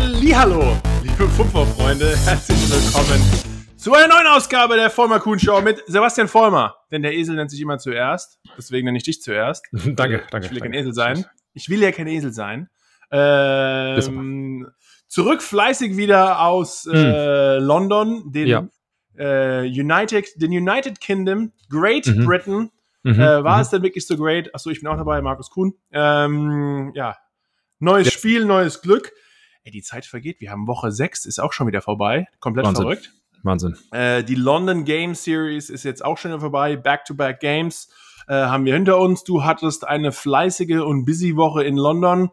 Hallihallo, liebe Fußballfreunde, herzlich willkommen zu einer neuen Ausgabe der Vollmer Kuhn Show mit Sebastian Vollmer. Denn der Esel nennt sich immer zuerst, deswegen nenne ich dich zuerst. danke, danke. Ich will ja kein. Esel sein. Ich will ja kein Esel sein. Ähm, zurück fleißig wieder aus äh, London, den Ja. äh, United, den United Kingdom, Great Mhm. Britain. Mhm, Äh, war mhm. es denn wirklich so great? Achso, ich bin auch dabei, Markus Kuhn. Ähm, ja, neues Ja. Spiel, neues Glück. Ey, die Zeit vergeht. Wir haben Woche 6, ist auch schon wieder vorbei. Komplett Wahnsinn. verrückt. Wahnsinn. Äh, die London Game Series ist jetzt auch schon wieder vorbei. Back-to-back Games äh, haben wir hinter uns. Du hattest eine fleißige und busy Woche in London.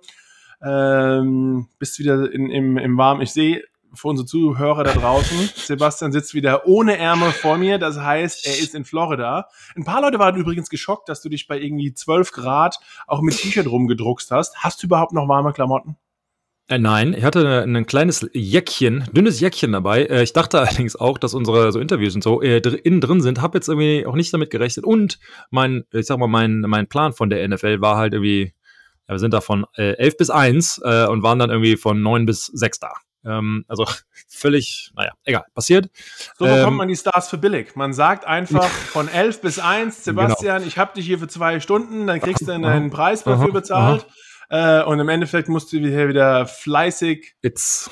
Ähm, bist wieder in, im, im Warm. Ich sehe für unsere Zuhörer da draußen, Sebastian sitzt wieder ohne Ärmel vor mir. Das heißt, er ist in Florida. Ein paar Leute waren übrigens geschockt, dass du dich bei irgendwie 12 Grad auch mit T-Shirt rumgedruckst hast. Hast du überhaupt noch warme Klamotten? Äh, nein, ich hatte ein, ein kleines Jäckchen, dünnes Jäckchen dabei. Äh, ich dachte allerdings auch, dass unsere so Interviews und so äh, dr innen drin sind. Hab jetzt irgendwie auch nicht damit gerechnet. Und mein, ich sag mal, mein, mein Plan von der NFL war halt irgendwie, ja, wir sind da von äh, 11 bis 1 äh, und waren dann irgendwie von 9 bis 6 da. Ähm, also völlig, naja, egal, passiert. So bekommt Ähm, man die Stars für billig. Man sagt einfach von 11 bis 1, Genau. Sebastian, ich habe dich hier für zwei Stunden, dann kriegst du deinen Preis dafür Aha. Äh, und im Endeffekt musst du hier wieder fleißig. It's,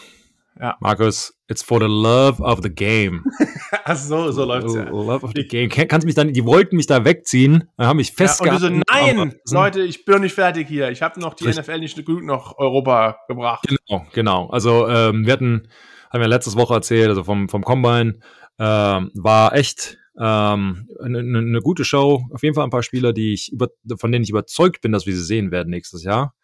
Ja. Markus, it's for the love of the game. Ach so, so läuft's ja. Love of the game. Kann- Kannst mich dann, die wollten mich da wegziehen, dann haben mich Ja, und du festgehalten. so, nein, Leute, ich bin noch nicht fertig hier. Ich habe noch die Richtig. NFL nicht gut nach Europa gebracht. Genau, genau. Also ähm, wir hatten, haben wir letztes Woche erzählt, also vom, vom Combine, ähm, war echt ähm, eine, eine gute Show. Auf jeden Fall ein paar Spieler, die ich über, von denen ich überzeugt bin, dass wir sie sehen werden nächstes Jahr.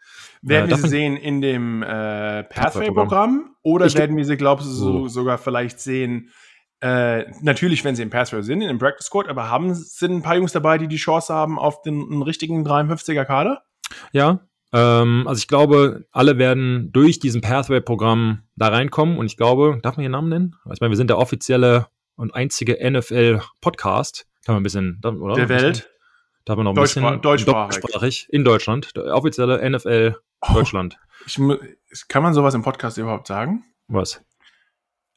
Werden Äh, wir sie sehen in dem äh, Pathway-Programm. Oder Ich- werden wir sie, glaubst du, so, sogar vielleicht sehen? Äh, natürlich, wenn sie im Pathway sind, in dem Practice Squad, aber haben, sind ein paar Jungs dabei, die die Chance haben auf den einen richtigen 53er Kader? Ja. Ähm, also ich glaube, alle werden durch diesen Pathway-Programm da reinkommen und ich glaube, darf man hier Namen nennen? Ich meine, wir sind der offizielle und einzige NFL-Podcast. Kann man ein bisschen, oder? Der Welt. Darf man noch ein Deutschsprach- bisschen deutschsprachig. deutschsprachig in Deutschland. Der offizielle NFL Deutschland. Ich, kann man sowas im Podcast überhaupt sagen? Was?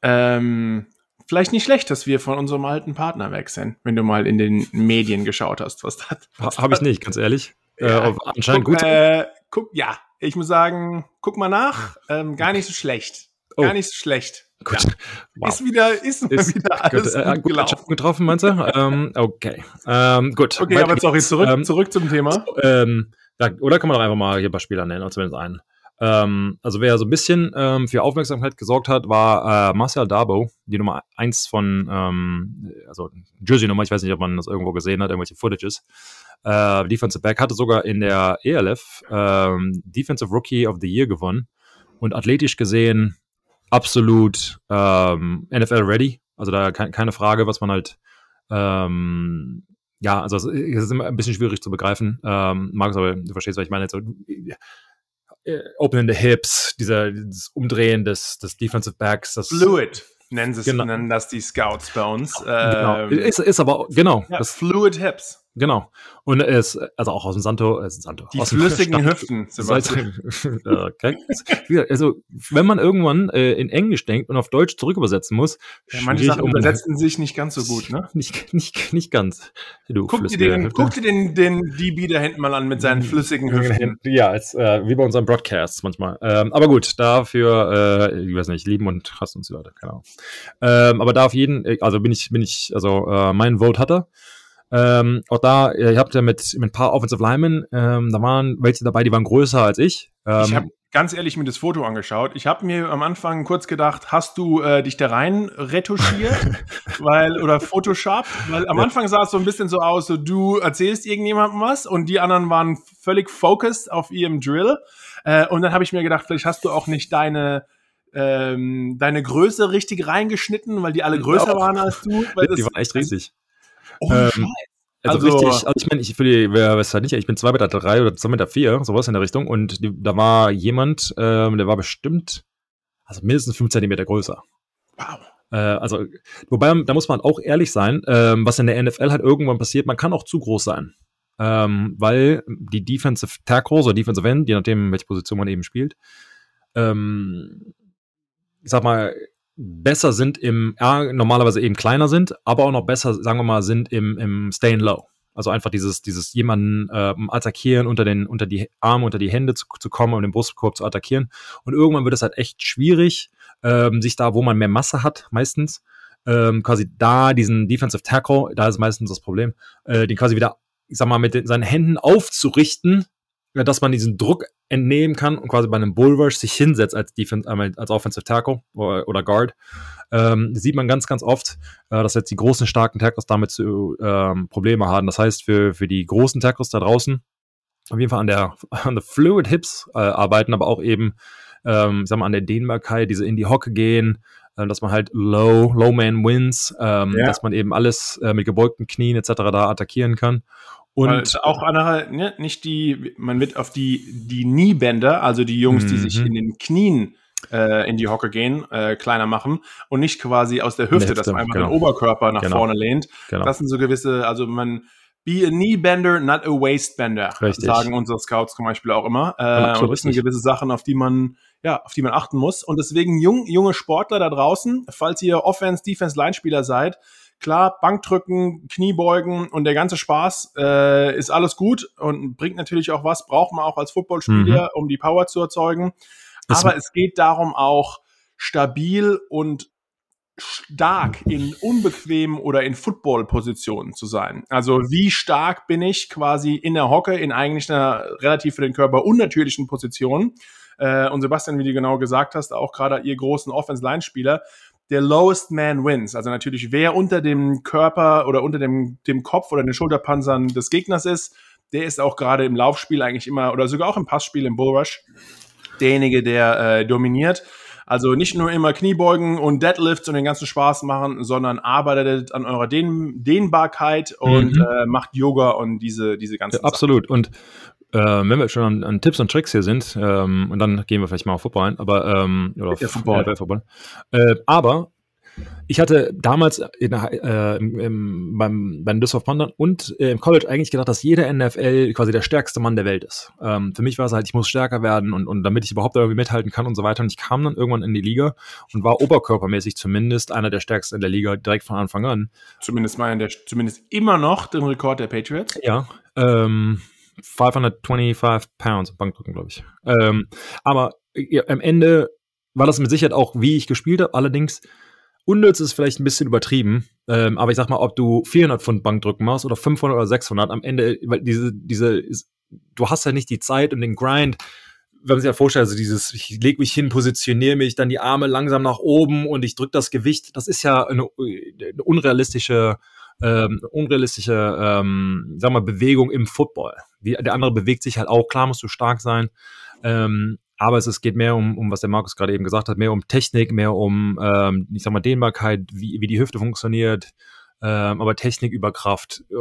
Ähm, vielleicht nicht schlecht, dass wir von unserem alten Partner weg sind, wenn du mal in den Medien geschaut hast, was das. Was Habe ich nicht, ganz ehrlich. Ja. Äh, anscheinend guck, gut. Äh, guck, ja, ich muss sagen, guck mal nach. Ähm, gar nicht so schlecht. Oh. Gar nicht so schlecht. Gut. Ja. Wow. Ist wieder, ist, Ist- wieder alles Gut, äh, gut gut gelaufen. Getroffen, meinst du? ähm, okay. Ähm, gut. Okay, aber sorry, zurück, Ähm, zurück zum Thema. ähm, ja, oder kann man doch einfach mal hier ein paar Spieler nennen, oder zumindest einen. Ähm, also wer so ein bisschen ähm, für Aufmerksamkeit gesorgt hat, war äh, Marcel Darbo, die Nummer eins von, ähm, also Jersey-Nummer, ich weiß nicht, ob man das irgendwo gesehen hat, irgendwelche Footages. Äh, Defensive Back hatte sogar in der ELF ähm, Defensive Rookie of the Year gewonnen und athletisch gesehen absolut ähm, NFL ready. Also da ke keine Frage, was man halt ähm, ja, also es ist immer ein bisschen schwierig zu begreifen. Ähm, Markus, aber du verstehst, was ich meine. So, äh, Open in the Hips, dieser, dieses Umdrehen des, des Defensive Backs. Das, Fluid nennen, sie es, Genau. nennen das die Scouts bei uns. Genau. Ähm, Ist, ist aber, genau. ja, Das, Fluid Hips. Genau. Und es, also auch aus dem Santo, äh, Santo. Die aus flüssigen Stand- Hüften, Sebastian. okay. Gesagt, Also, wenn man irgendwann äh, in Englisch denkt und auf Deutsch zurück übersetzen muss, Ja, manche Sachen übersetzen sich nicht ganz so gut, ne? Nicht, nicht, nicht ganz. Du Guck dir, den, Hüfte. guck dir den, den DB da hinten mal an mit seinen flüssigen Hüften. Ja, als, äh, wie bei unseren Broadcasts manchmal. Ähm, aber gut, dafür, äh, ich weiß nicht, lieben und hassen uns die Leute, keine Ahnung. Ähm, aber da auf jeden, äh, also bin ich, bin ich, also äh, mein Vote hat er. Ähm, auch da, äh, ihr habt ja mit, mit ein paar Offensive Linemen, ähm, da waren welche dabei, die waren größer als ich. Ähm, Ich habe ganz ehrlich mir das Foto angeschaut. Ich habe mir am Anfang kurz gedacht, hast du äh, dich da rein retuschiert? weil, oder Photoshop? Weil am Ja. Anfang sah es so ein bisschen so aus, so du erzählst irgendjemandem was und die anderen waren völlig focused auf ihrem Drill. Äh, und dann habe ich mir gedacht, vielleicht hast du auch nicht deine ähm, deine Größe richtig reingeschnitten, weil die alle größer Ja. waren als du. Die waren echt riesig. Oh, ähm, Scheiße. Also, Also- richtig, also ich meine, ich für die, wer weiß halt nicht, ich bin 2,3 Meter drei oder 2,4 Meter, vier, sowas in der Richtung. Und die, da war jemand, ähm, der war bestimmt, also mindestens 5 Zentimeter größer. wow. Äh, also, wobei, da muss man auch ehrlich sein, ähm, was in der NFL halt irgendwann passiert, man kann auch zu groß sein. Ähm, weil die Defensive Tackles oder Defensive End, je nachdem, welche Position man eben spielt, ähm, ich sag mal, besser sind im, ja, normalerweise eben kleiner sind, aber auch noch besser, sagen wir mal, sind im, im Staying Low. Also einfach dieses, dieses jemanden äh, attackieren, unter den, unter die Arme, unter die Hände zu, zu kommen und den Brustkorb zu attackieren. Und irgendwann wird es halt echt schwierig, ähm, sich da, wo man mehr Masse hat, meistens, ähm, quasi da diesen Defensive Tackle, da ist meistens das Problem, äh, den quasi wieder, ich sag mal, mit den, seinen Händen aufzurichten, dass man diesen Druck entnehmen kann und quasi bei einem Bullrush sich hinsetzt als Defense, als Offensive Tackle oder, Guard. Ähm, sieht man ganz, ganz oft, äh, dass jetzt die großen, starken Tackles damit zu, ähm, Probleme haben. Das heißt, für, für die großen Tackles da draußen auf jeden Fall an der, an der Fluid Hips äh, arbeiten, aber auch eben, ähm, sag mal, an der Dehnbarkeit, diese in die Hocke gehen, äh, dass man halt Low, Low Man wins, ähm, ja. dass man eben alles äh, mit gebeugten Knien etc. da attackieren kann. Und Weil auch andere, ne, nicht die, man wird auf die, die Kniebänder, also die Jungs, die sich mhm. in den Knien äh, in die Hocke gehen, äh, kleiner machen und nicht quasi aus der Hüfte, dass man einfach genau. den Oberkörper nach genau. vorne lehnt. Genau. Das sind so gewisse, also man, Be a knee bender, not a waist bender, Richtig. sagen unsere Scouts zum Beispiel auch immer. Äh, und das sind gewisse Sachen, auf die man, ja, auf die man achten muss. Und deswegen jung, junge Sportler da draußen, falls ihr Offense, Defense, Line-Spieler seid, Klar, Bankdrücken, Kniebeugen und der ganze Spaß äh, ist alles gut und bringt natürlich auch was, braucht man auch als Footballspieler, mhm. um die Power zu erzeugen. Das Aber es geht darum auch stabil und stark in unbequemen oder in Football-Positionen zu sein. Also wie stark bin ich quasi in der Hocke in eigentlich einer relativ für den Körper unnatürlichen Position. Äh, und Sebastian, wie du genau gesagt hast, auch gerade ihr großen Offense-Line-Spieler, der lowest man wins. Also natürlich, wer unter dem Körper oder unter dem, dem Kopf oder den Schulterpanzern des Gegners ist, der ist auch gerade im Laufspiel eigentlich immer oder sogar auch im Passspiel im Bullrush derjenige, der äh, dominiert. Also nicht nur immer Kniebeugen und Deadlifts und den ganzen Spaß machen, sondern arbeitet an eurer Dehn Dehnbarkeit und mhm. äh, macht Yoga und diese, diese ganzen ja, Absolut. Und äh, wenn wir schon an, an, Tipps und Tricks hier sind, ähm, und dann gehen wir vielleicht mal auf Football ein, aber ähm, oder ja, Football. Ja, Football. Äh, aber ich hatte damals in, äh, im, beim, beim Düsseldorf Panther und äh, im College eigentlich gedacht, dass jeder NFL quasi der stärkste Mann der Welt ist. Ähm, für mich war es halt, ich muss stärker werden und, und damit ich überhaupt irgendwie mithalten kann und so weiter. Und ich kam dann irgendwann in die Liga und war oberkörpermäßig zumindest einer der stärksten in der Liga direkt von Anfang an. Zumindest mal der, zumindest immer noch den Rekord der Patriots. Ja. Ähm, 525 Pounds Bankdrücken, glaube ich. Ähm, aber ja, am Ende war das mit Sicherheit auch, wie ich gespielt habe. Allerdings, unnütz ist vielleicht ein bisschen übertrieben. Ähm, aber ich sag mal, ob du 400 Pfund Bankdrücken machst oder 500 oder 600, am Ende, weil diese, diese, du hast ja nicht die Zeit und den Grind, wenn man sich ja vorstellt, also dieses, ich lege mich hin, positioniere mich, dann die Arme langsam nach oben und ich drücke das Gewicht, das ist ja eine, eine unrealistische ähm, unrealistische, ähm, sag mal, Bewegung im Football. Die, der andere bewegt sich halt auch, klar musst du stark sein, ähm, aber es, es geht mehr um, um, was der Markus gerade eben gesagt hat, mehr um Technik, mehr um, ähm, ich sag mal, Dehnbarkeit, wie, wie die Hüfte funktioniert, ähm, aber Technik über Kraft, äh,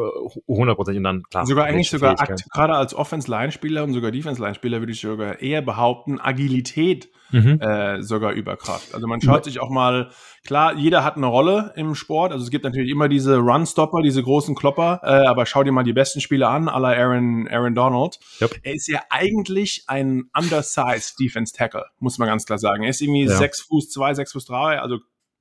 100% und dann klar. Sogar eigentlich sogar, gerade als Offense-Line-Spieler und sogar Defense-Line-Spieler würde ich sogar eher behaupten, Agilität mhm. äh, sogar über Kraft. Also man schaut sich auch mal, klar, jeder hat eine Rolle im Sport. Also es gibt natürlich immer diese Run-Stopper, diese großen Klopper, äh, aber schau dir mal die besten Spieler an, à la Aaron, Aaron Donald. Yep. Er ist ja eigentlich ein undersized Defense-Tackle, muss man ganz klar sagen. Er ist irgendwie ja. 6 Fuß 2, 6 Fuß 3, also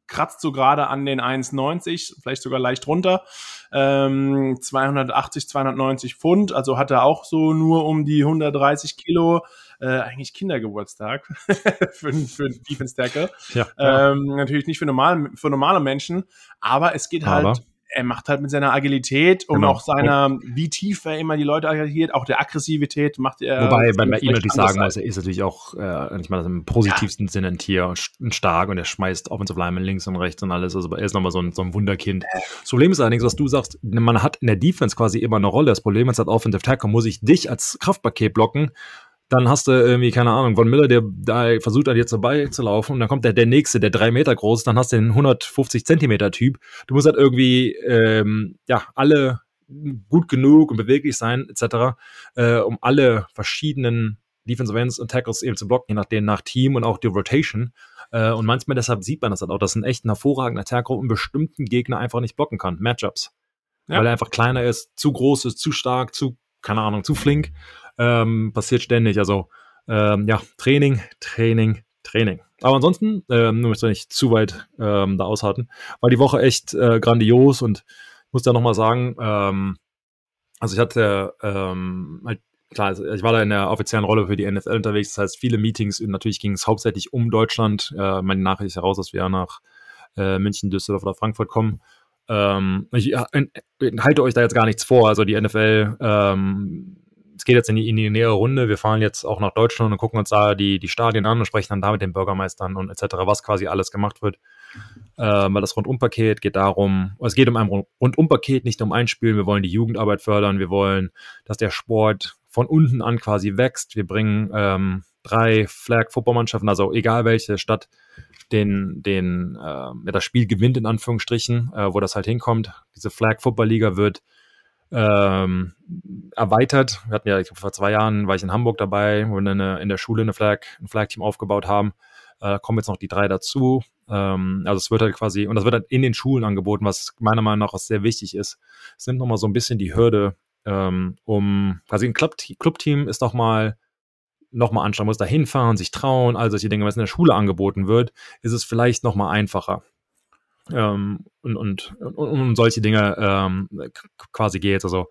kratzt so gerade an den 1,90, vielleicht sogar leicht runter. Ähm, 280, 290 Pfund, also hat er auch so nur um die 130 Kilo. Äh, eigentlich Kindergeburtstag für, für einen Defense Tackle. Ja, ähm, natürlich nicht für, normal, für normale Menschen, aber es geht halt aber. halt er macht halt mit seiner Agilität und genau. auch seiner, wie tief er immer die Leute agiert, auch der Aggressivität macht er. Wobei bei, bei ihm natürlich sagen muss, er ist natürlich auch, äh, ich meine, im positivsten ja. Sinne ein Tier und stark und er schmeißt Offensive Lineman links und rechts und alles. Also er ist nochmal so ein, so ein Wunderkind. Das Problem ist allerdings, was du sagst, man hat in der Defense quasi immer eine Rolle. Das Problem ist, als Offensive Tackle muss ich dich als Kraftpaket blocken dann hast du irgendwie, keine Ahnung, Von Miller, der da versucht an dir vorbei zu laufen und dann kommt der, der nächste, der drei Meter groß ist, dann hast du den 150 Zentimeter Typ. Du musst halt irgendwie, ähm, ja, alle gut genug und beweglich sein, etc., äh, um alle verschiedenen Defensive Ends und Tackles eben zu blocken, je nachdem nach Team und auch die Rotation. Äh, und manchmal deshalb sieht man das halt auch, dass ein echt ein hervorragender Tackle einen bestimmten Gegner einfach nicht blocken kann. Matchups. Ja. Weil er einfach kleiner ist, zu groß ist, zu stark, zu, keine Ahnung, zu flink. Ähm, passiert ständig. Also ähm, ja, Training, Training, Training. Aber ansonsten, ähm, möchte nicht zu weit ähm, da aushalten, war die Woche echt äh, grandios und muss da nochmal sagen, ähm, also ich hatte ähm, halt klar, also ich war da in der offiziellen Rolle für die NFL unterwegs, das heißt viele Meetings und natürlich ging es hauptsächlich um Deutschland. Äh, meine Nachricht ist heraus, dass wir nach äh, München, Düsseldorf oder Frankfurt kommen. Ähm, ich ja, halte euch da jetzt gar nichts vor. Also die NFL, ähm, es geht jetzt in die, in die nähere Runde. Wir fahren jetzt auch nach Deutschland und gucken uns da die, die Stadien an und sprechen dann da mit den Bürgermeistern und etc., was quasi alles gemacht wird. Ähm, weil das Rundumpaket geht darum, es geht um ein Rundumpaket, nicht um ein Spiel. Wir wollen die Jugendarbeit fördern. Wir wollen, dass der Sport von unten an quasi wächst. Wir bringen ähm, drei Flag-Footballmannschaften, also egal welche Stadt, den, den, äh, das Spiel gewinnt, in Anführungsstrichen, äh, wo das halt hinkommt. Diese Flag-Football-Liga wird ähm, erweitert. Wir hatten ja, ich glaube, vor zwei Jahren war ich in Hamburg dabei, wo wir eine, in der Schule eine Flag, ein Flag-Team aufgebaut haben. Äh, kommen jetzt noch die drei dazu. Ähm, also es wird halt quasi, und das wird halt in den Schulen angeboten, was meiner Meinung nach auch sehr wichtig ist. Es nimmt nochmal so ein bisschen die Hürde, ähm, um quasi ein Clubteam ist nochmal noch mal anschauen muss, da hinfahren, sich trauen, all solche Dinge, was in der Schule angeboten wird, ist es vielleicht noch mal einfacher. Ähm, und, und, und, um solche Dinge ähm, quasi geht. Also,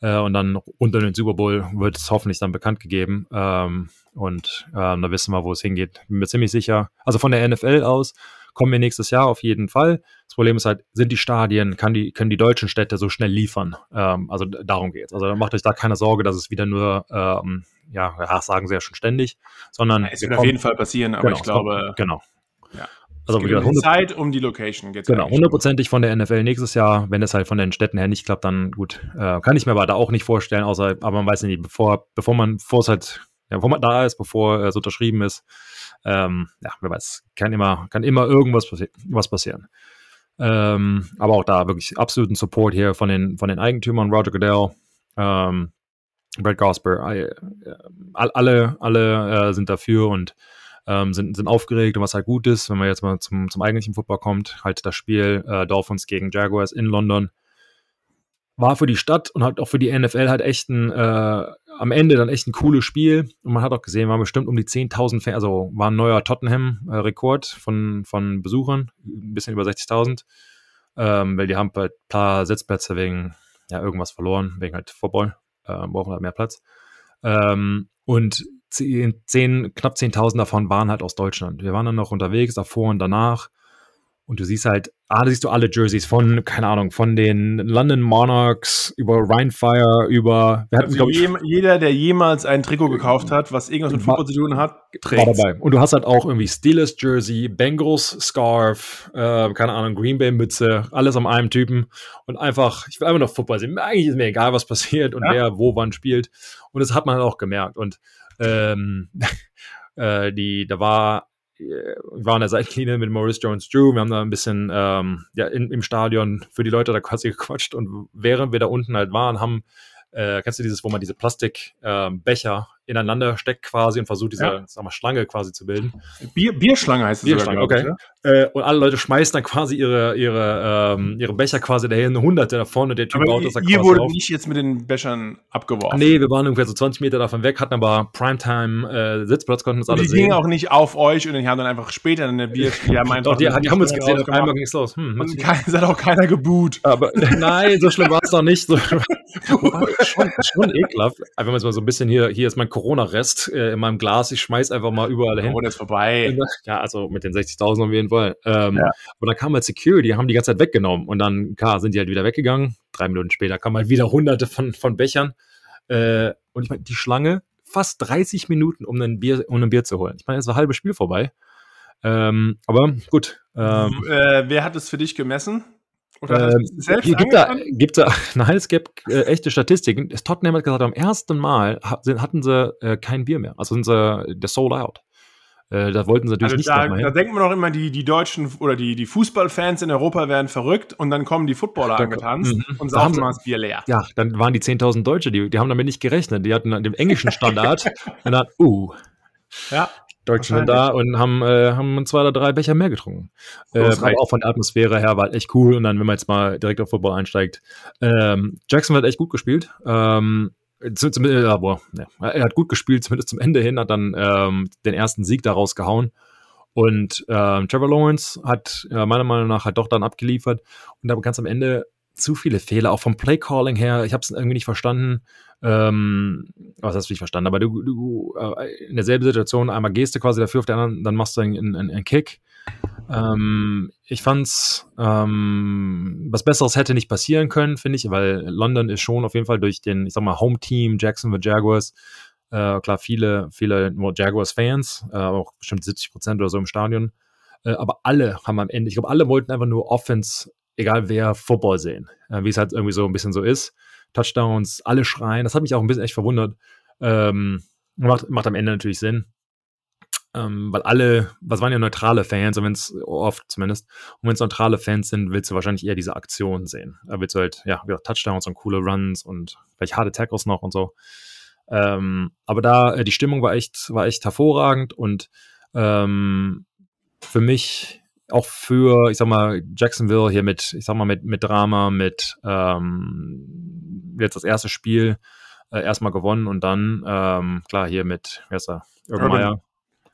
äh, und dann unter den Super Bowl wird es hoffentlich dann bekannt gegeben. Ähm, und ähm, da wissen wir, wo es hingeht. Bin mir ziemlich sicher. Also von der NFL aus kommen wir nächstes Jahr auf jeden Fall. Das Problem ist halt, sind die Stadien, kann die, können die deutschen Städte so schnell liefern? Ähm, also darum geht es. Also macht euch da keine Sorge, dass es wieder nur, ähm, ja, sagen sie ja schon ständig, sondern. Ja, es wird auf jeden Fall passieren, aber genau, ich glaube. Genau. Ja. Also wieder um Zeit um die Location geht's Genau, hundertprozentig von der NFL nächstes Jahr. Wenn es halt von den Städten her nicht klappt, dann gut. Äh, kann ich mir aber da auch nicht vorstellen, außer, aber man weiß nicht, bevor, bevor man, bevor es halt, ja, bevor man da ist, bevor es unterschrieben ist, ähm, ja, wer weiß, kann immer, kann immer irgendwas passi was passieren. Ähm, aber auch da wirklich absoluten Support hier von den, von den Eigentümern, Roger Goodell, ähm, Brad Gosper, äh, alle, alle äh, sind dafür und ähm, sind, sind aufgeregt und was halt gut ist, wenn man jetzt mal zum, zum eigentlichen Football kommt, halt das Spiel äh, Dolphins gegen Jaguars in London war für die Stadt und halt auch für die NFL halt echt ein, äh, am Ende dann echt ein cooles Spiel. Und man hat auch gesehen, waren bestimmt um die 10.000 Fans, also war ein neuer Tottenham-Rekord von, von Besuchern, ein bisschen über 60.000. Ähm, weil die haben halt ein paar Sitzplätze wegen ja, irgendwas verloren, wegen halt Football, äh, brauchen halt mehr Platz. Ähm, und 10, 10, knapp 10.000 davon waren halt aus Deutschland. Wir waren dann noch unterwegs, davor und danach. Und du siehst halt, ah, da siehst du alle Jerseys von, keine Ahnung, von den London Monarchs über Rhinefire, über. Wir hatten, also je, jeder, der jemals ein Trikot gekauft hat, was irgendwas mit Fußball zu tun hat, trägt. War dabei. Und du hast halt auch irgendwie Steelers Jersey, Bengals Scarf, äh, keine Ahnung, Green Bay Mütze, alles am einem Typen. Und einfach, ich will einfach noch Football sehen. Eigentlich ist mir egal, was passiert und ja. wer wo wann spielt. Und das hat man halt auch gemerkt. Und ähm, äh, die, da war wir waren an der Seitenlinie mit Maurice Jones-Drew, wir haben da ein bisschen ähm, ja, in, im Stadion für die Leute da quasi gequatscht. Und während wir da unten halt waren, haben, äh, kennst du dieses, wo man diese Plastikbecher ähm, ineinander steckt quasi und versucht, diese ja. sag mal, Schlange quasi zu bilden. Bier, Bierschlange heißt es Bierschlange, sogar, okay. Ich, äh, und alle Leute schmeißen dann quasi ihre, ihre, ähm, ihre Becher quasi dahin, hunderte da vorne, der Typ aber baut das da Ihr wurde nicht jetzt mit den Bechern abgeworfen. Nee, wir waren ungefähr so 20 Meter davon weg, hatten aber Primetime äh, Sitzplatz, konnten uns alle die sehen. Die gingen auch nicht auf euch und die haben dann einfach später eine Bier, die haben einfach die, die haben uns gesehen, auf einmal ging es los. Hm, und es hat auch keiner geboot. Aber nein, so schlimm war es noch nicht. So, schon, schon ekelhaft. Wenn man jetzt mal so ein bisschen hier, hier ist mein Corona-Rest, äh, in meinem Glas, ich schmeiß einfach mal überall hin. Das ist vorbei. Ja, also mit den 60.000 auf jeden Fall. Ähm, ja. Und dann kam halt Security, die haben die ganze Zeit weggenommen und dann, klar, sind die halt wieder weggegangen. Drei Minuten später kamen halt wieder hunderte von, von Bechern. Äh, und ich meine, die Schlange, fast 30 Minuten, um ein Bier, um ein Bier zu holen. Ich meine, es war ein halbes Spiel vorbei. Ähm, aber gut. Ähm, äh, wer hat es für dich gemessen? Oder ähm, selbst gibt da, gibt da, nein, es gibt äh, echte Statistiken. Tottenham hat gesagt, am ersten Mal hatten sie äh, kein Bier mehr. Also sind sie der Sold Out. Äh, da wollten sie natürlich also nicht da, da denkt man doch immer, die, die Deutschen oder die, die Fußballfans in Europa werden verrückt und dann kommen die Footballer da, angetanzt mhm. und sagen mal das Bier leer. Ja, dann waren die 10.000 Deutsche, die, die haben damit nicht gerechnet. Die hatten den englischen Standard und dann, uh. Ja. Deutschen da und haben, äh, haben zwei oder drei Becher mehr getrunken. Äh, aber auch von der Atmosphäre her war halt echt cool. Und dann, wenn man jetzt mal direkt auf Football einsteigt, ähm, Jackson hat echt gut gespielt. Ähm, zum, zum, ja, boah, ja, er hat gut gespielt, zumindest zum Ende hin, hat dann ähm, den ersten Sieg daraus gehauen. Und äh, Trevor Lawrence hat äh, meiner Meinung nach halt doch dann abgeliefert und aber ganz am Ende zu viele Fehler, auch vom Playcalling her. Ich habe es irgendwie nicht verstanden. Ähm, was hast du nicht verstanden? Aber du, du äh, in derselben Situation einmal gehst du quasi dafür, auf der anderen, dann machst du einen, einen, einen Kick. Ähm, ich fand's, ähm, was Besseres hätte nicht passieren können, finde ich, weil London ist schon auf jeden Fall durch den, ich sag mal, Home-Team Jacksonville Jaguars, äh, klar, viele, viele Jaguars-Fans, äh, auch bestimmt 70 Prozent oder so im Stadion. Äh, aber alle haben am Ende, ich glaube, alle wollten einfach nur Offense, egal wer, Football sehen. Äh, wie es halt irgendwie so ein bisschen so ist. Touchdowns, alle schreien. Das hat mich auch ein bisschen echt verwundert. Ähm, macht, macht am Ende natürlich Sinn. Ähm, weil alle, was waren ja neutrale Fans, und wenn es oft zumindest, und wenn es neutrale Fans sind, willst du wahrscheinlich eher diese Aktion sehen. Da willst du halt, ja, Touchdowns und coole Runs und vielleicht harte Tackles noch und so. Ähm, aber da, äh, die Stimmung war echt, war echt hervorragend und ähm, für mich auch für, ich sag mal, Jacksonville hier mit, ich sag mal, mit, mit Drama, mit ähm, jetzt das erste Spiel äh, erstmal gewonnen und dann, ähm, klar, hier mit, wer ist er? Urban Meyer.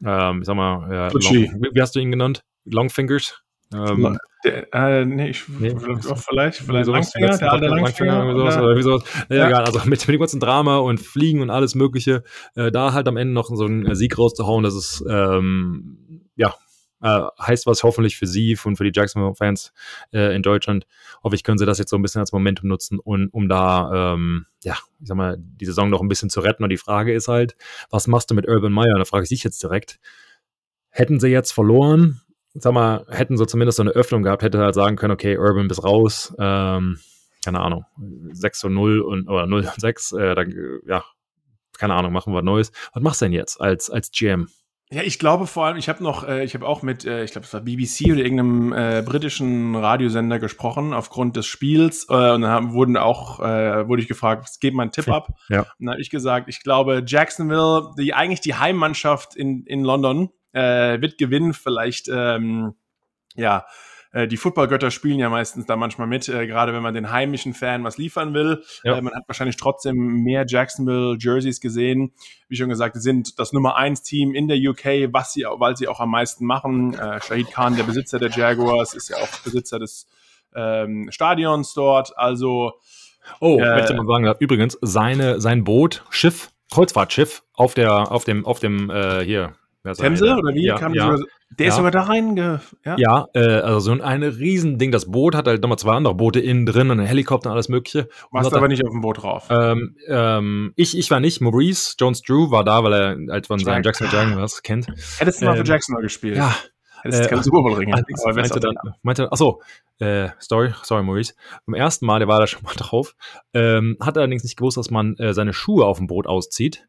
Ähm, ich sag mal, ja, Long, wie, wie, hast du ihn genannt? Longfingers? Ähm, der, äh, nee, ich, nee, vielleicht, vielleicht Langfinger, der alte Langfinger. Langfinger sowas, oder, oder sowas. Ja, ja. egal, also mit, mit dem ganzen Drama und Fliegen und alles Mögliche, äh, da halt am Ende noch so einen Sieg rauszuhauen, das ist, ähm, ja, äh, heißt was hoffentlich für Sie und für die Jacksonville-Fans äh, in Deutschland. Hoffe ich, können Sie das jetzt so ein bisschen als Momentum nutzen, und, um da, ähm, ja, ich sag mal, die Saison noch ein bisschen zu retten. Und die Frage ist halt, was machst du mit Urban Meyer? Da frage ich dich jetzt direkt. Hätten sie jetzt verloren, sag mal, hätten sie zumindest so eine Öffnung gehabt, hätte halt sagen können, okay, Urban bis raus, ähm, keine Ahnung, 6 zu 0 und, oder 0 und 6, äh, dann, ja, keine Ahnung, machen wir Neues. Was machst du denn jetzt als, als GM? Ja, ich glaube vor allem, ich habe noch, äh, ich habe auch mit, äh, ich glaube, es war BBC oder irgendeinem äh, britischen Radiosender gesprochen aufgrund des Spiels äh, und dann haben, wurden auch, äh, wurde ich gefragt, gib mal einen Tipp ab. Ja. Und dann habe ich gesagt, ich glaube, Jacksonville, die eigentlich die Heimmannschaft in, in London, äh, wird gewinnen, vielleicht, ähm, ja, äh, die Footballgötter spielen ja meistens da manchmal mit, äh, gerade wenn man den heimischen Fan was liefern will. Ja. Äh, man hat wahrscheinlich trotzdem mehr Jacksonville Jerseys gesehen. Wie schon gesagt, sind das Nummer eins Team in der UK, was sie, weil sie auch am meisten machen. Äh, Shahid Khan, der Besitzer der Jaguars, ist ja auch Besitzer des ähm, Stadions dort. Also Oh, äh, möchte man sagen, übrigens, seine, sein Boot, Schiff, Kreuzfahrtschiff auf der, auf dem, auf dem, äh, hier, Themse oder wie? Ja, ja, der ist sogar da rein. Ja, äh, also so ein, Riesending. Das Boot hat halt nochmal zwei andere Boote innen drin und ein Helikopter und alles Mögliche. Warst aber nicht auf dem Boot drauf? Ähm, ähm, ich, ich war nicht. Maurice Jones Drew war da, weil er halt von seinen Jackson Jaguars kennt. Hättest du mal für ähm, Jackson gespielt? Ja. Hättest du äh, Super Bowl ringen. Meinte dann, meinte, achso, äh, sorry, sorry, Maurice. Beim ersten Mal, der war da schon mal drauf, ähm, hat allerdings nicht gewusst, dass man äh, seine Schuhe auf dem Boot auszieht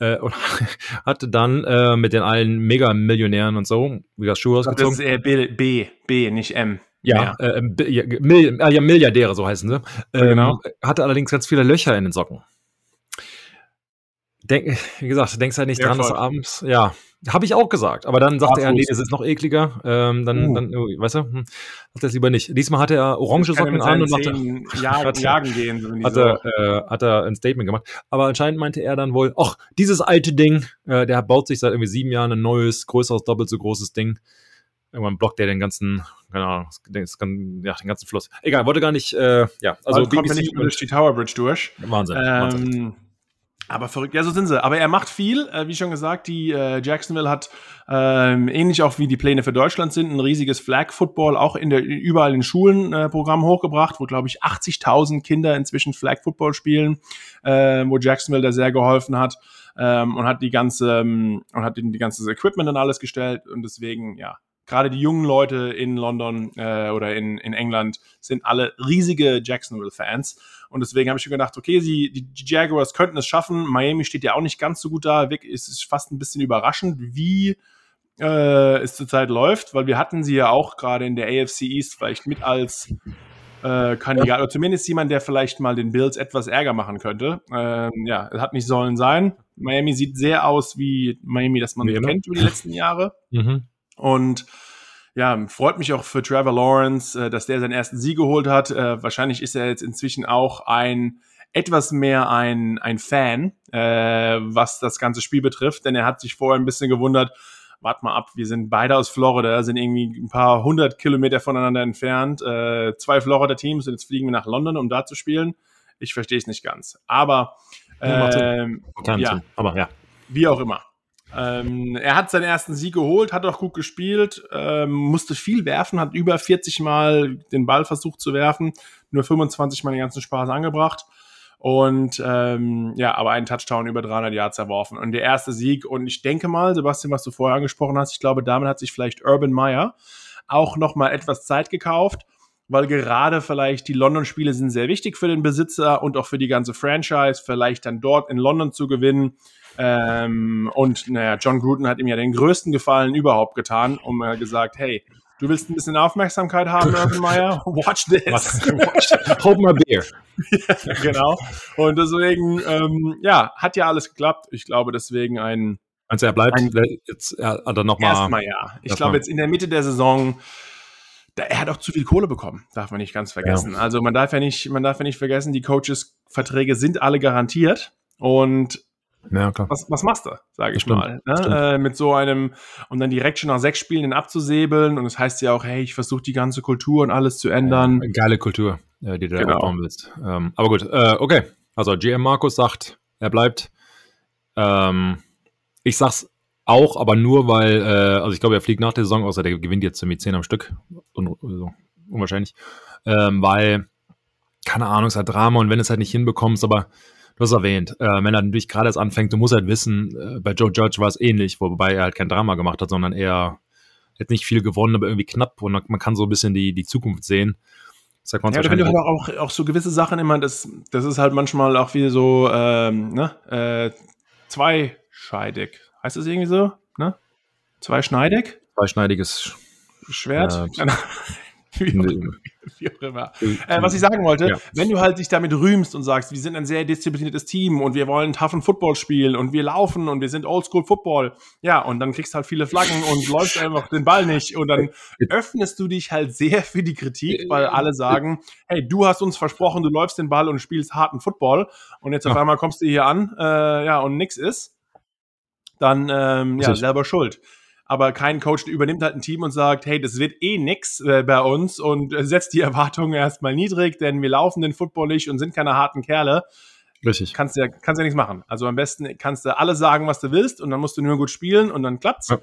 äh, und hatte dann äh, mit den allen Mega-Millionären und so, wie das Schuh ausgezogen. Das ist äh, B, B, B, nicht M. Ja, äh, ja, Mil äh, ja, Milliardäre, so heißen sie. Ähm, genau. Hatte allerdings ganz viele Löcher in den Socken. Denk, wie gesagt, denkst halt nicht ja, dran, dass abends, ja, habe ich auch gesagt, aber dann sagte er, nee, das ist noch ekliger. Ähm, dann, uh. dann, oh, weißt du, hm, hat er es lieber nicht. Diesmal hatte er orange Socken an und machte, jagen, hat, jagen gehen. Hat, er, äh, hat er ein Statement gemacht. Aber anscheinend meinte er dann wohl, ach, dieses alte Ding, äh, der baut sich seit irgendwie sieben Jahren ein neues, größeres, doppelt so großes Ding. Irgendwann blockt er den ganzen, keine Ahnung, das, ja, den ganzen Fluss. Egal, wollte gar nicht, äh, ja, also, also kommt nicht durch die Tower Bridge durch. Wahnsinn. Ähm, Wahnsinn. Aber verrückt, ja, so sind sie. Aber er macht viel, äh, wie schon gesagt, die äh, Jacksonville hat ähm, ähnlich auch wie die Pläne für Deutschland sind, ein riesiges Flag Football auch in der überall in Schulen äh, Programm hochgebracht, wo glaube ich 80.000 Kinder inzwischen Flag Football spielen, äh, wo Jacksonville da sehr geholfen hat ähm, und hat die ganze ähm, und hat die, ganze Equipment und alles gestellt und deswegen ja gerade die jungen Leute in London äh, oder in, in England sind alle riesige Jacksonville-Fans. Und deswegen habe ich mir gedacht, okay, sie, die Jaguars könnten es schaffen. Miami steht ja auch nicht ganz so gut da. Es ist fast ein bisschen überraschend, wie äh, es zurzeit läuft, weil wir hatten sie ja auch gerade in der AFC East vielleicht mit als äh, Kandidat, ja. oder zumindest jemand, der vielleicht mal den Bills etwas Ärger machen könnte. Ähm, ja, es hat nicht sollen sein. Miami sieht sehr aus wie Miami, das man kennt über die letzten Jahre. Mhm. Und ja, freut mich auch für Trevor Lawrence, äh, dass der seinen ersten Sieg geholt hat. Äh, wahrscheinlich ist er jetzt inzwischen auch ein etwas mehr ein, ein Fan, äh, was das ganze Spiel betrifft, denn er hat sich vorher ein bisschen gewundert, wart mal ab, wir sind beide aus Florida, sind irgendwie ein paar hundert Kilometer voneinander entfernt, äh, zwei Florida-Teams und jetzt fliegen wir nach London, um da zu spielen. Ich verstehe es nicht ganz. Aber, ähm, ja, aber ja. Wie auch immer. Ähm, er hat seinen ersten Sieg geholt, hat auch gut gespielt, ähm, musste viel werfen, hat über 40 Mal den Ball versucht zu werfen, nur 25 Mal den ganzen Spaß angebracht. Und ähm, ja, aber einen Touchdown über 300 Yards erworfen. Und der erste Sieg. Und ich denke mal, Sebastian, was du vorher angesprochen hast, ich glaube, damit hat sich vielleicht Urban Meyer auch noch mal etwas Zeit gekauft, weil gerade vielleicht die London-Spiele sind sehr wichtig für den Besitzer und auch für die ganze Franchise, vielleicht dann dort in London zu gewinnen. Ähm, und naja, John Gruden hat ihm ja den größten Gefallen überhaupt getan, um äh, gesagt, hey, du willst ein bisschen Aufmerksamkeit haben, Urban Meyer? Watch this. Watch, hold my beer. ja, genau. Und deswegen, ähm, ja, hat ja alles geklappt. Ich glaube, deswegen ein. Also er bleibt ein, jetzt er hat er noch mal. Erstmal ja. Ich glaube jetzt in der Mitte der Saison er hat auch zu viel Kohle bekommen, darf man nicht ganz vergessen. Ja. Also man darf ja nicht, man darf ja nicht vergessen, die Coaches-Verträge sind alle garantiert und ja. Was, was machst du, sage ich stimmt, mal. Ne? Äh, mit so einem, und dann direkt schon nach sechs Spielen den abzusäbeln. Und es das heißt ja auch, hey, ich versuche die ganze Kultur und alles zu ändern. Ja, geile Kultur, äh, die du genau. da aufbauen willst. Ähm, aber gut, äh, okay. Also GM Markus sagt, er bleibt. Ähm, ich sag's auch, aber nur weil, äh, also ich glaube, er fliegt nach der Saison, außer der gewinnt jetzt irgendwie 10 am Stück. Un also unwahrscheinlich. Ähm, weil, keine Ahnung, es hat Drama und wenn du es halt nicht hinbekommst, aber du hast erwähnt, äh, wenn er natürlich gerade erst anfängt, du musst halt wissen, äh, bei Joe Judge war es ähnlich, wobei er halt kein Drama gemacht hat, sondern eher jetzt nicht viel gewonnen, aber irgendwie knapp und man kann so ein bisschen die, die Zukunft sehen. Sagt man ja, da finde ich auch, auch so gewisse Sachen immer, das, das ist halt manchmal auch wie so ähm, ne, äh, zweischeidig Heißt das irgendwie so? Ne? Zweischneidig? Zweischneidiges Schwert. Äh, wie, auch, wie auch immer. Äh, was ich sagen wollte, ja. wenn du halt dich damit rühmst und sagst, wir sind ein sehr diszipliniertes Team und wir wollen toughen Football spielen und wir laufen und wir sind Oldschool Football, ja, und dann kriegst du halt viele Flaggen und läufst einfach den Ball nicht und dann öffnest du dich halt sehr für die Kritik, weil alle sagen, hey, du hast uns versprochen, du läufst den Ball und spielst harten Football und jetzt auf einmal kommst du hier an, äh, ja, und nix ist dann ähm, ja, selber schuld. Aber kein Coach übernimmt halt ein Team und sagt, hey, das wird eh nix äh, bei uns und äh, setzt die Erwartungen erstmal niedrig, denn wir laufen den Football nicht und sind keine harten Kerle. Richtig. Kannst ja, kannst ja nichts machen. Also am besten kannst du alles sagen, was du willst und dann musst du nur gut spielen und dann klappt's. Ja.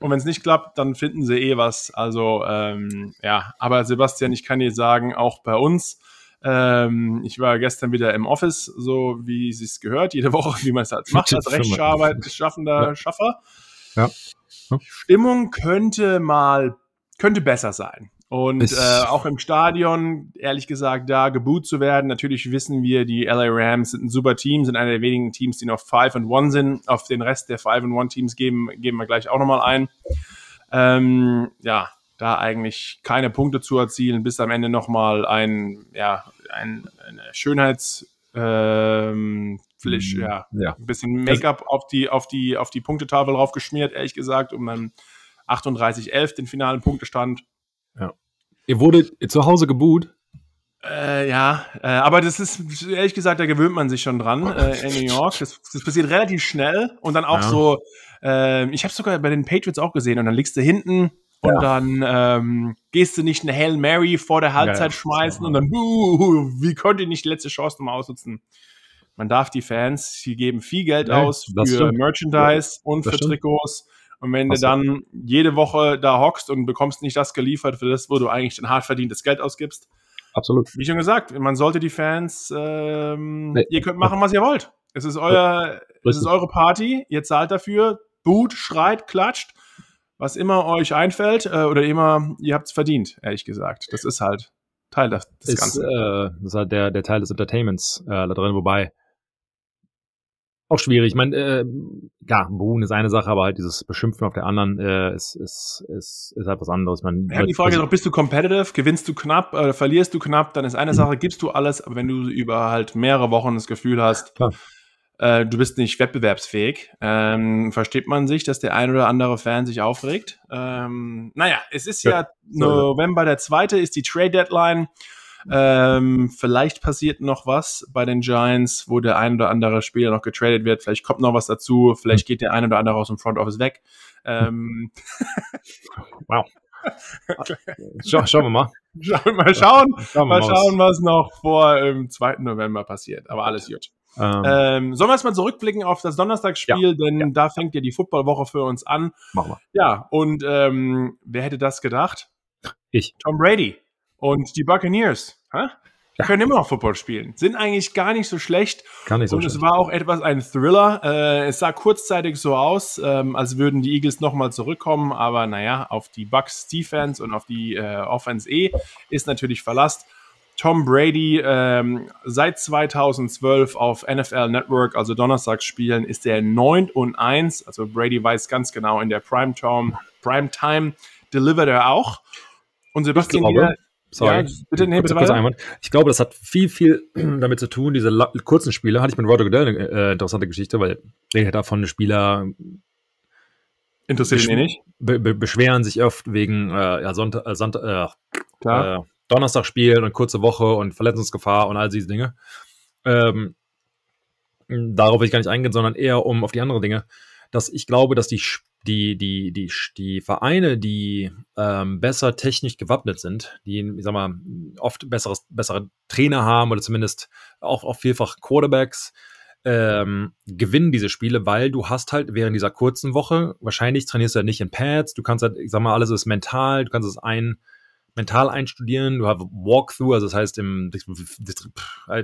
Und wenn es nicht klappt, dann finden sie eh was. Also ähm, ja, aber Sebastian, ich kann dir sagen, auch bei uns, ähm, ich war gestern wieder im Office, so wie es gehört, jede Woche, wie man es halt macht, als rechtschaffender ja. Schaffer. Ja. ja. Stimmung könnte mal, könnte besser sein. Und äh, auch im Stadion, ehrlich gesagt, da geboot zu werden. Natürlich wissen wir, die LA Rams sind ein super Team, sind einer der wenigen Teams, die noch 5 and 1 sind. Auf den Rest der 5 and 1 Teams geben, geben wir gleich auch nochmal ein. Ähm, ja, da eigentlich keine Punkte zu erzielen, bis am Ende nochmal ein, ja, ein, eine Schönheits, ähm, Flisch, mhm. ja, ja, ein bisschen Make-up auf die, auf die, auf die Punktetafel draufgeschmiert, ehrlich gesagt, um dann 38-11 den finalen Punktestand. Ja. Ihr wurde zu Hause geboot? Äh, ja, äh, aber das ist, ehrlich gesagt, da gewöhnt man sich schon dran äh, in New York. Das, das, passiert relativ schnell und dann auch ja. so, äh, ich habe sogar bei den Patriots auch gesehen und dann liegst du hinten und ja. dann ähm, gehst du nicht eine Hail Mary vor der Halbzeit ja, schmeißen und dann, uh, wie konnte ich nicht die letzte Chance nochmal ausnutzen? Man darf die Fans, die geben viel Geld ja, aus für. Merchandise und für stimmt. Trikots. Und wenn du dann jede Woche da hockst und bekommst nicht das geliefert für das, wo du eigentlich ein hart verdientes Geld ausgibst. Absolut. Wie schon gesagt, man sollte die Fans, ähm, nee. ihr könnt machen, was ihr wollt. Es ist euer, es ist eure Party, ihr zahlt dafür, boot, schreit, klatscht was immer euch einfällt äh, oder immer, ihr habt es verdient, ehrlich gesagt. Das ist halt Teil des, des ist, Ganzen. Äh, das ist halt der, der Teil des Entertainments äh, da drin, wobei auch schwierig. Ich meine, äh, ja, Buhen ist eine Sache, aber halt dieses Beschimpfen auf der anderen äh, ist, ist, ist, ist halt was anderes. Man, ja, die Frage ist auch, bist du competitive, gewinnst du knapp, äh, verlierst du knapp, dann ist eine. Sache, gibst du alles, aber wenn du über halt mehrere Wochen das Gefühl hast, Klar äh, du bist nicht wettbewerbsfähig. Ähm, versteht man sich, dass der ein oder andere Fan sich aufregt? Ähm, naja, es ist ja, ja November der zweite, ist die Trade Deadline. Ähm, vielleicht passiert noch was bei den Giants, wo der ein oder andere Spieler noch getradet wird. Vielleicht kommt noch was dazu. Vielleicht geht der ein oder andere aus dem Front Office weg. Ähm, wow. Schau, schauen wir mal. Schauen, mal schauen, schauen wir mal schauen, was noch vor dem 2. November passiert. Aber alles gut. Ähm, ähm, sollen wir erstmal zurückblicken auf das Donnerstagsspiel, ja, denn ja. da fängt ja die Footballwoche für uns an. Machen wir. Ja, und ähm, wer hätte das gedacht? Ich. Tom Brady und die Buccaneers. Hä? Ja. Können immer noch Football spielen. Sind eigentlich gar nicht so schlecht. Gar nicht so Und schlecht. es war auch etwas ein Thriller. Äh, es sah kurzzeitig so aus, ähm, als würden die Eagles nochmal zurückkommen. Aber naja, auf die Bucks Defense und auf die äh, Offense E ist natürlich Verlass. Tom Brady ähm, seit 2012 auf NFL Network, also Donnerstagsspielen, ist er 9 und 1. Also Brady weiß ganz genau, in der Primetime, Primetime delivert er auch. Und Sebastian ich glaube, Sorry. Ja, bitte, nee, bitte kurz, kurz Ich glaube, das hat viel, viel damit zu tun, diese kurzen Spiele. Hatte ich mit Roger Goodell eine äh, interessante Geschichte, weil der davon eine Spieler interessiert ihn eh nicht. Be be beschweren sich oft wegen äh, ja, Sonntag, äh, Sonntag äh, äh, Donnerstag spielen und kurze Woche und Verletzungsgefahr und all diese Dinge. Ähm, darauf will ich gar nicht eingehen, sondern eher um auf die anderen Dinge, dass ich glaube, dass die die, die, die, die Vereine, die ähm, besser technisch gewappnet sind, die, ich sag mal, oft besseres, bessere Trainer haben oder zumindest auch, auch vielfach Quarterbacks, ähm, gewinnen diese Spiele, weil du hast halt während dieser kurzen Woche, wahrscheinlich trainierst du halt nicht in Pads, du kannst halt, ich sag mal, alles ist mental, du kannst es ein, mental einstudieren, du hast Walkthrough, also das heißt im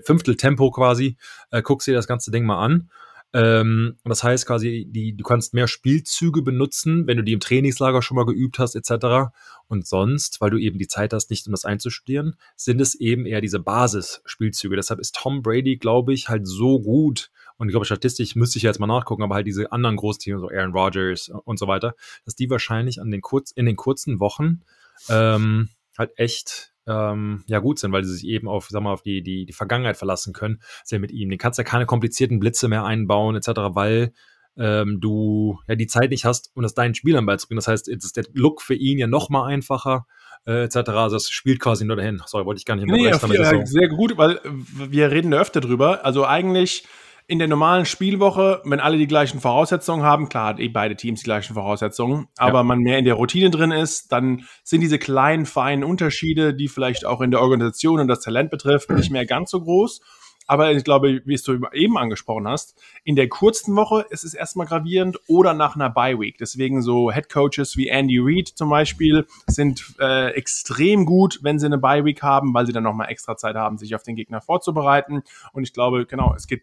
Fünftel Tempo quasi, äh, guckst dir das ganze Ding mal an ähm, das heißt quasi, die, du kannst mehr Spielzüge benutzen, wenn du die im Trainingslager schon mal geübt hast, etc. Und sonst, weil du eben die Zeit hast, nicht um das einzustudieren, sind es eben eher diese Basisspielzüge. Deshalb ist Tom Brady, glaube ich, halt so gut. Und ich glaube, statistisch müsste ich jetzt mal nachgucken, aber halt diese anderen Großteams, so Aaron Rodgers und so weiter, dass die wahrscheinlich an den kurz, in den kurzen Wochen ähm, halt echt ähm, ja gut sind, weil sie sich eben auf, sag mal, auf die, die, die Vergangenheit verlassen können, sehr mit ihm. Den kannst ja keine komplizierten Blitze mehr einbauen, etc., weil ähm, du ja die Zeit nicht hast, um das deinen Spielern beizubringen. Das heißt, jetzt ist der Look für ihn ja noch mal einfacher, äh, etc. Also das spielt quasi nur dahin. Sorry, wollte ich gar nicht nee, auf, ja, so. Sehr gut, weil wir reden da öfter drüber. Also eigentlich in der normalen Spielwoche, wenn alle die gleichen Voraussetzungen haben, klar hat eh beide Teams die gleichen Voraussetzungen, aber ja. man mehr in der Routine drin ist, dann sind diese kleinen, feinen Unterschiede, die vielleicht auch in der Organisation und das Talent betrifft, nicht mehr ganz so groß. Aber ich glaube, wie es du eben angesprochen hast, in der kurzen Woche ist es erstmal gravierend oder nach einer Bye Week. Deswegen so Head Coaches wie Andy Reid zum Beispiel sind äh, extrem gut, wenn sie eine Bye Week haben, weil sie dann nochmal extra Zeit haben, sich auf den Gegner vorzubereiten. Und ich glaube, genau, es geht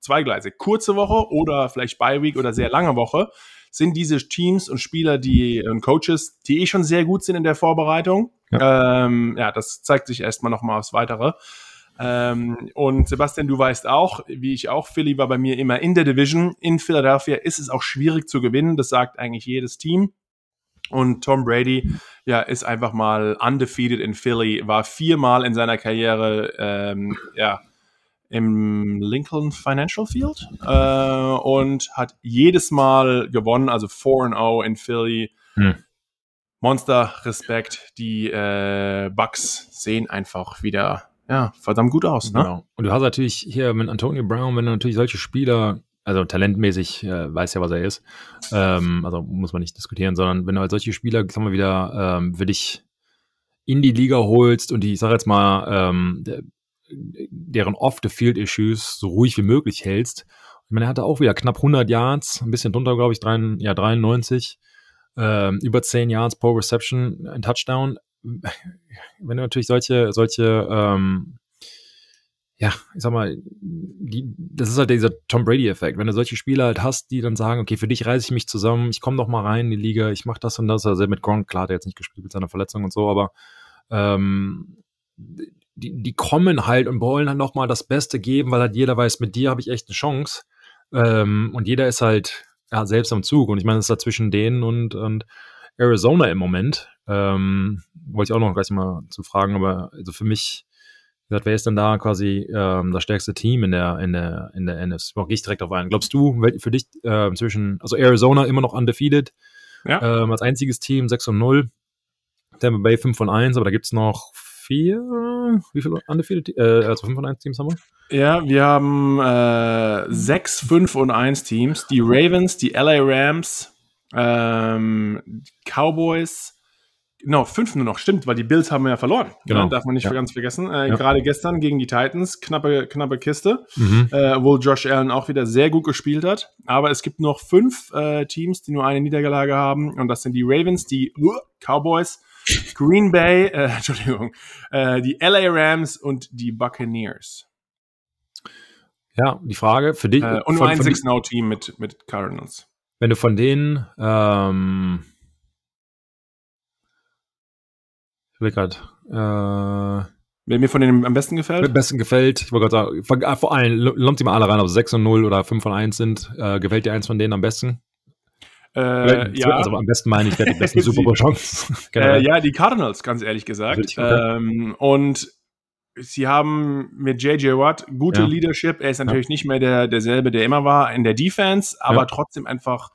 zweigleisig. Kurze Woche oder vielleicht Bye Week oder sehr lange Woche sind diese Teams und Spieler, die und Coaches, die eh schon sehr gut sind in der Vorbereitung. Ja, ähm, ja das zeigt sich erstmal nochmal aufs Weitere. Ähm, und Sebastian, du weißt auch, wie ich auch, Philly war bei mir immer in der Division. In Philadelphia ist es auch schwierig zu gewinnen. Das sagt eigentlich jedes Team. Und Tom Brady, ja, ist einfach mal undefeated in Philly, war viermal in seiner Karriere, ähm, ja, im Lincoln Financial Field äh, und hat jedes Mal gewonnen, also 4-0 in Philly. Hm. Monster, Respekt. Die äh, Bucks sehen einfach wieder ja, verdammt gut aus. Ne? Genau. Und du hast natürlich hier mit Antonio Brown, wenn du natürlich solche Spieler, also talentmäßig äh, weiß ja, was er ist, ähm, also muss man nicht diskutieren, sondern wenn du halt solche Spieler, sagen wir wieder, ähm, für dich in die Liga holst und die, ich sag jetzt mal, ähm, der, deren Off-the-Field-Issues so ruhig wie möglich hältst. Ich meine, er hatte auch wieder knapp 100 Yards, ein bisschen drunter, glaube ich, 3, ja, 93, ähm, über 10 Yards pro Reception, ein Touchdown. Wenn du natürlich solche, solche, ähm, ja, ich sag mal, die, das ist halt dieser Tom Brady-Effekt. Wenn du solche Spieler halt hast, die dann sagen, okay, für dich reiße ich mich zusammen, ich komme noch mal rein in die Liga, ich mache das und das. Also mit Gronk, klar, hat er jetzt nicht gespielt mit seiner Verletzung und so, aber ähm, die, die kommen halt und wollen halt nochmal das Beste geben, weil halt jeder weiß, mit dir habe ich echt eine Chance. Ähm, und jeder ist halt ja, selbst am Zug. Und ich meine, es ist da zwischen denen und, und Arizona im Moment. Ähm, wollte ich auch noch gleich mal zu fragen, aber also für mich, gesagt, wer ist denn da quasi ähm, das stärkste Team in der, in der, in der NFC? Gehe ich direkt auf einen. Glaubst du, für dich äh, zwischen, also Arizona immer noch undefeated, ja. ähm, als einziges Team 6 und 0, Tampa Bay 5 und 1, aber da gibt es noch vier, wie viele undefeated, äh, also 5 und 1 Teams haben wir? Ja, wir haben äh, 6, 5 und 1 Teams. Die Ravens, die LA Rams, ähm, Cowboys, Genau, fünf nur noch, stimmt, weil die Bills haben wir ja verloren. Genau. Ne? Darf man nicht Ja. ganz vergessen. Äh, Ja. Gerade gestern gegen die Titans, knappe, knappe Kiste, Mhm. äh, obwohl Josh Allen auch wieder sehr gut gespielt hat. Aber es gibt noch fünf äh, Teams, die nur eine Niederlage haben. Und das sind die Ravens, die uh, Cowboys, Green Bay, äh, Entschuldigung, äh, die LA Rams und die Buccaneers. Ja, die Frage für dich, Äh, und nur ein von, 6-0-Team mit, mit Cardinals. wenn du von denen, ähm, ich äh, Wer mir von denen am besten gefällt? am besten gefällt, ich wollte gerade sagen, vor, äh, vor allem, lumpt die mal alle rein, ob sie 6 und 0 oder 5 und 1 sind, äh, gefällt dir eins von denen am besten? Äh, ja. Also am besten meine ich, wer hat die besten Super Bowl Chancen. Äh, ja, die Cardinals, ganz ehrlich gesagt. Ähm, und sie haben mit JJ Watt gute Ja. Leadership. Er ist natürlich nicht mehr der, derselbe, der immer war in der Defense, aber Ja. trotzdem einfach,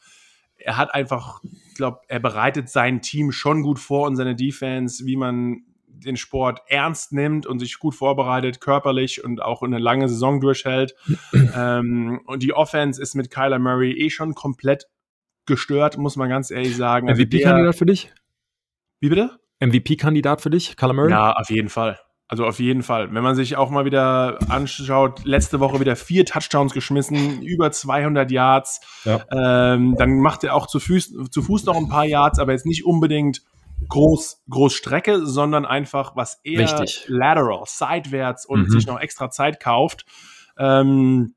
er hat einfach, ich glaube, er bereitet sein Team schon gut vor und seine Defense, wie man den Sport ernst nimmt und sich gut vorbereitet, körperlich und auch eine lange Saison durchhält. ähm, und die Offense ist mit Kyler Murray eh schon komplett gestört, muss man ganz ehrlich sagen. Also MVP-Kandidat für dich? Wie bitte? MVP-Kandidat für dich, Kyler Murray? Ja, auf jeden Fall. Also auf jeden Fall. Wenn man sich auch mal wieder anschaut, letzte Woche wieder vier Touchdowns geschmissen, über 200 Yards. Ja. Ähm, dann macht er auch zu Fuß, zu Fuß noch ein paar Yards, aber jetzt nicht unbedingt groß, groß Strecke, sondern einfach was eher Richtig. lateral, seitwärts und Mhm. sich noch extra Zeit kauft. Ähm,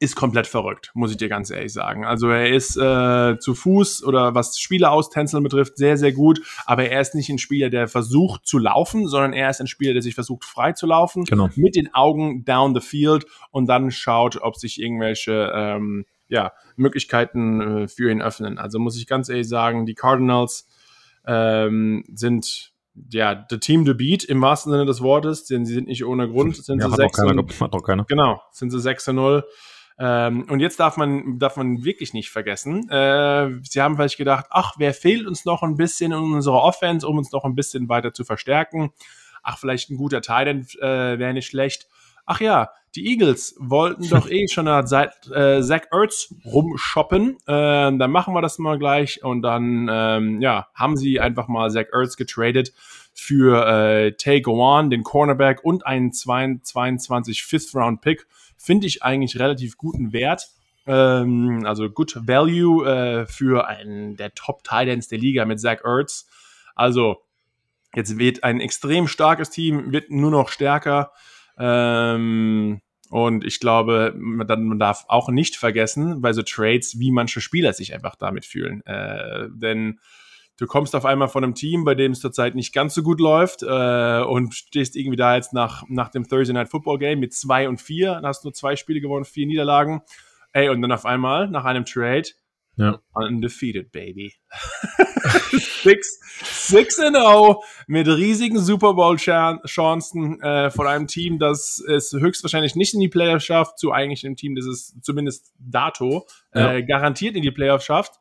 ist komplett verrückt, muss ich dir ganz ehrlich sagen. Also er ist äh, zu Fuß oder was Spieler austänzeln betrifft, sehr, sehr gut, aber er ist nicht ein Spieler, der versucht zu laufen, sondern er ist ein Spieler, der sich versucht frei zu laufen, Genau. mit den Augen down the field und dann schaut, ob sich irgendwelche ähm, ja, Möglichkeiten äh, für ihn öffnen. Also muss ich ganz ehrlich sagen, die Cardinals ähm, sind ja the team to beat im wahrsten Sinne des Wortes, denn sie sind nicht ohne Grund, sind Ja, sie hat auch sechs keiner, und- hat auch keiner. Genau, sind sie 6 zu 0. Ähm, und jetzt darf man, darf man wirklich nicht vergessen, äh, sie haben vielleicht gedacht, ach, wer fehlt uns noch ein bisschen in unserer Offense, um uns noch ein bisschen weiter zu verstärken? Ach, vielleicht ein guter Titan äh, wäre nicht schlecht. Ach ja, die Eagles wollten doch eh schon seit äh, Zach Ertz rumshoppen. Ähm, dann machen wir das mal gleich. Und dann ähm, ja, haben sie einfach mal Zach Ertz getradet für äh, Tay Gowan, den Cornerback und einen 22 Fifth-Round-Pick. Finde ich eigentlich relativ guten Wert. Ähm, also good value äh, für einen der Top-Titans der Liga mit Zach Ertz. Also jetzt wird ein extrem starkes Team, wird nur noch stärker. Ähm, und ich glaube, man darf auch nicht vergessen bei so Trades, wie manche Spieler sich einfach damit fühlen. Äh, denn du kommst auf einmal von einem Team, bei dem es zurzeit nicht ganz so gut läuft äh, und stehst irgendwie da jetzt nach, nach dem Thursday Night Football Game mit zwei und vier, dann hast du nur zwei Spiele gewonnen, vier Niederlagen. Ey, und dann auf einmal nach einem Trade Ja. undefeated, baby. six, six and oh mit riesigen Super Bowl Chancen äh, von einem Team, das es höchstwahrscheinlich nicht in die Playoffs schafft, zu eigentlich einem Team, das es zumindest dato äh, garantiert in die Playoffs schafft.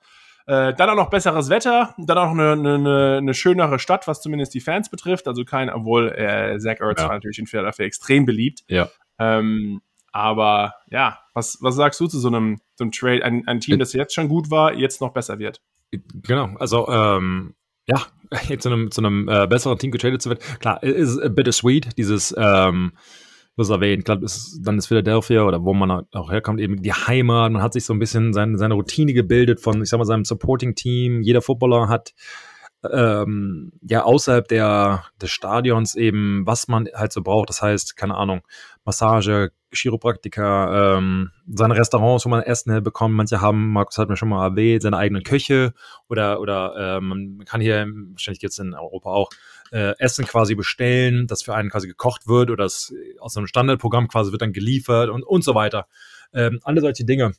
Äh, dann auch noch besseres Wetter, dann auch eine, eine, eine schönere Stadt, was zumindest die Fans betrifft. Also kein, obwohl äh, Zach Ertz Ja. war natürlich in Philadelphia extrem beliebt. Ja. Ähm, aber ja, was, was sagst du zu so einem, so einem Trade? Ein, ein Team, das jetzt schon gut war, jetzt noch besser wird. Genau, also ähm, ja, jetzt zu einem, zu einem äh, besseren Team getradet zu werden. Klar, es ist a bittersweet, dieses, ähm, was erwähnt, klar, ist, dann ist Philadelphia oder wo man auch herkommt, eben die Heimat. Man hat sich so ein bisschen seine, seine Routine gebildet von, ich sag mal, seinem Supporting-Team. Jeder Footballer hat ähm, ja außerhalb der, des Stadions eben, was man halt so braucht. Das heißt, keine Ahnung, Massage, Chiropraktiker, ähm, seine Restaurants, wo man Essen bekommt. Manche haben, Markus hat mir schon mal erwähnt, seine eigenen Köche oder, oder äh, man kann hier, wahrscheinlich jetzt in Europa auch, äh, Essen quasi bestellen, das für einen quasi gekocht wird oder das aus einem Standardprogramm quasi wird dann geliefert und, und so weiter. Ähm, alle solche Dinge,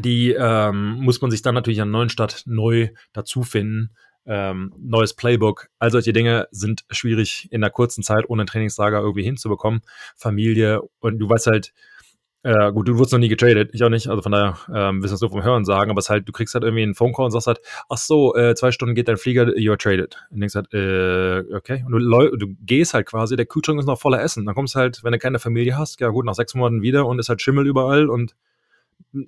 die ähm, muss man sich dann natürlich an neuen Stadt neu dazu finden. Ähm, neues Playbook, all solche Dinge sind schwierig in einer kurzen Zeit ohne Trainingslager irgendwie hinzubekommen. Familie und du weißt halt, Äh, gut, du wurdest noch nie getradet, ich auch nicht, also von daher ähm, wirst du das nur vom Hören sagen, aber es halt, du kriegst halt irgendwie einen Phone Call und sagst halt, ach so, äh, zwei Stunden geht dein Flieger, you're traded. Und denkst halt, äh, okay. Und du, du gehst halt quasi, der Kühlschrank ist noch voller Essen. Dann kommst halt, wenn du keine Familie hast, ja gut, nach sechs Monaten wieder und ist halt Schimmel überall und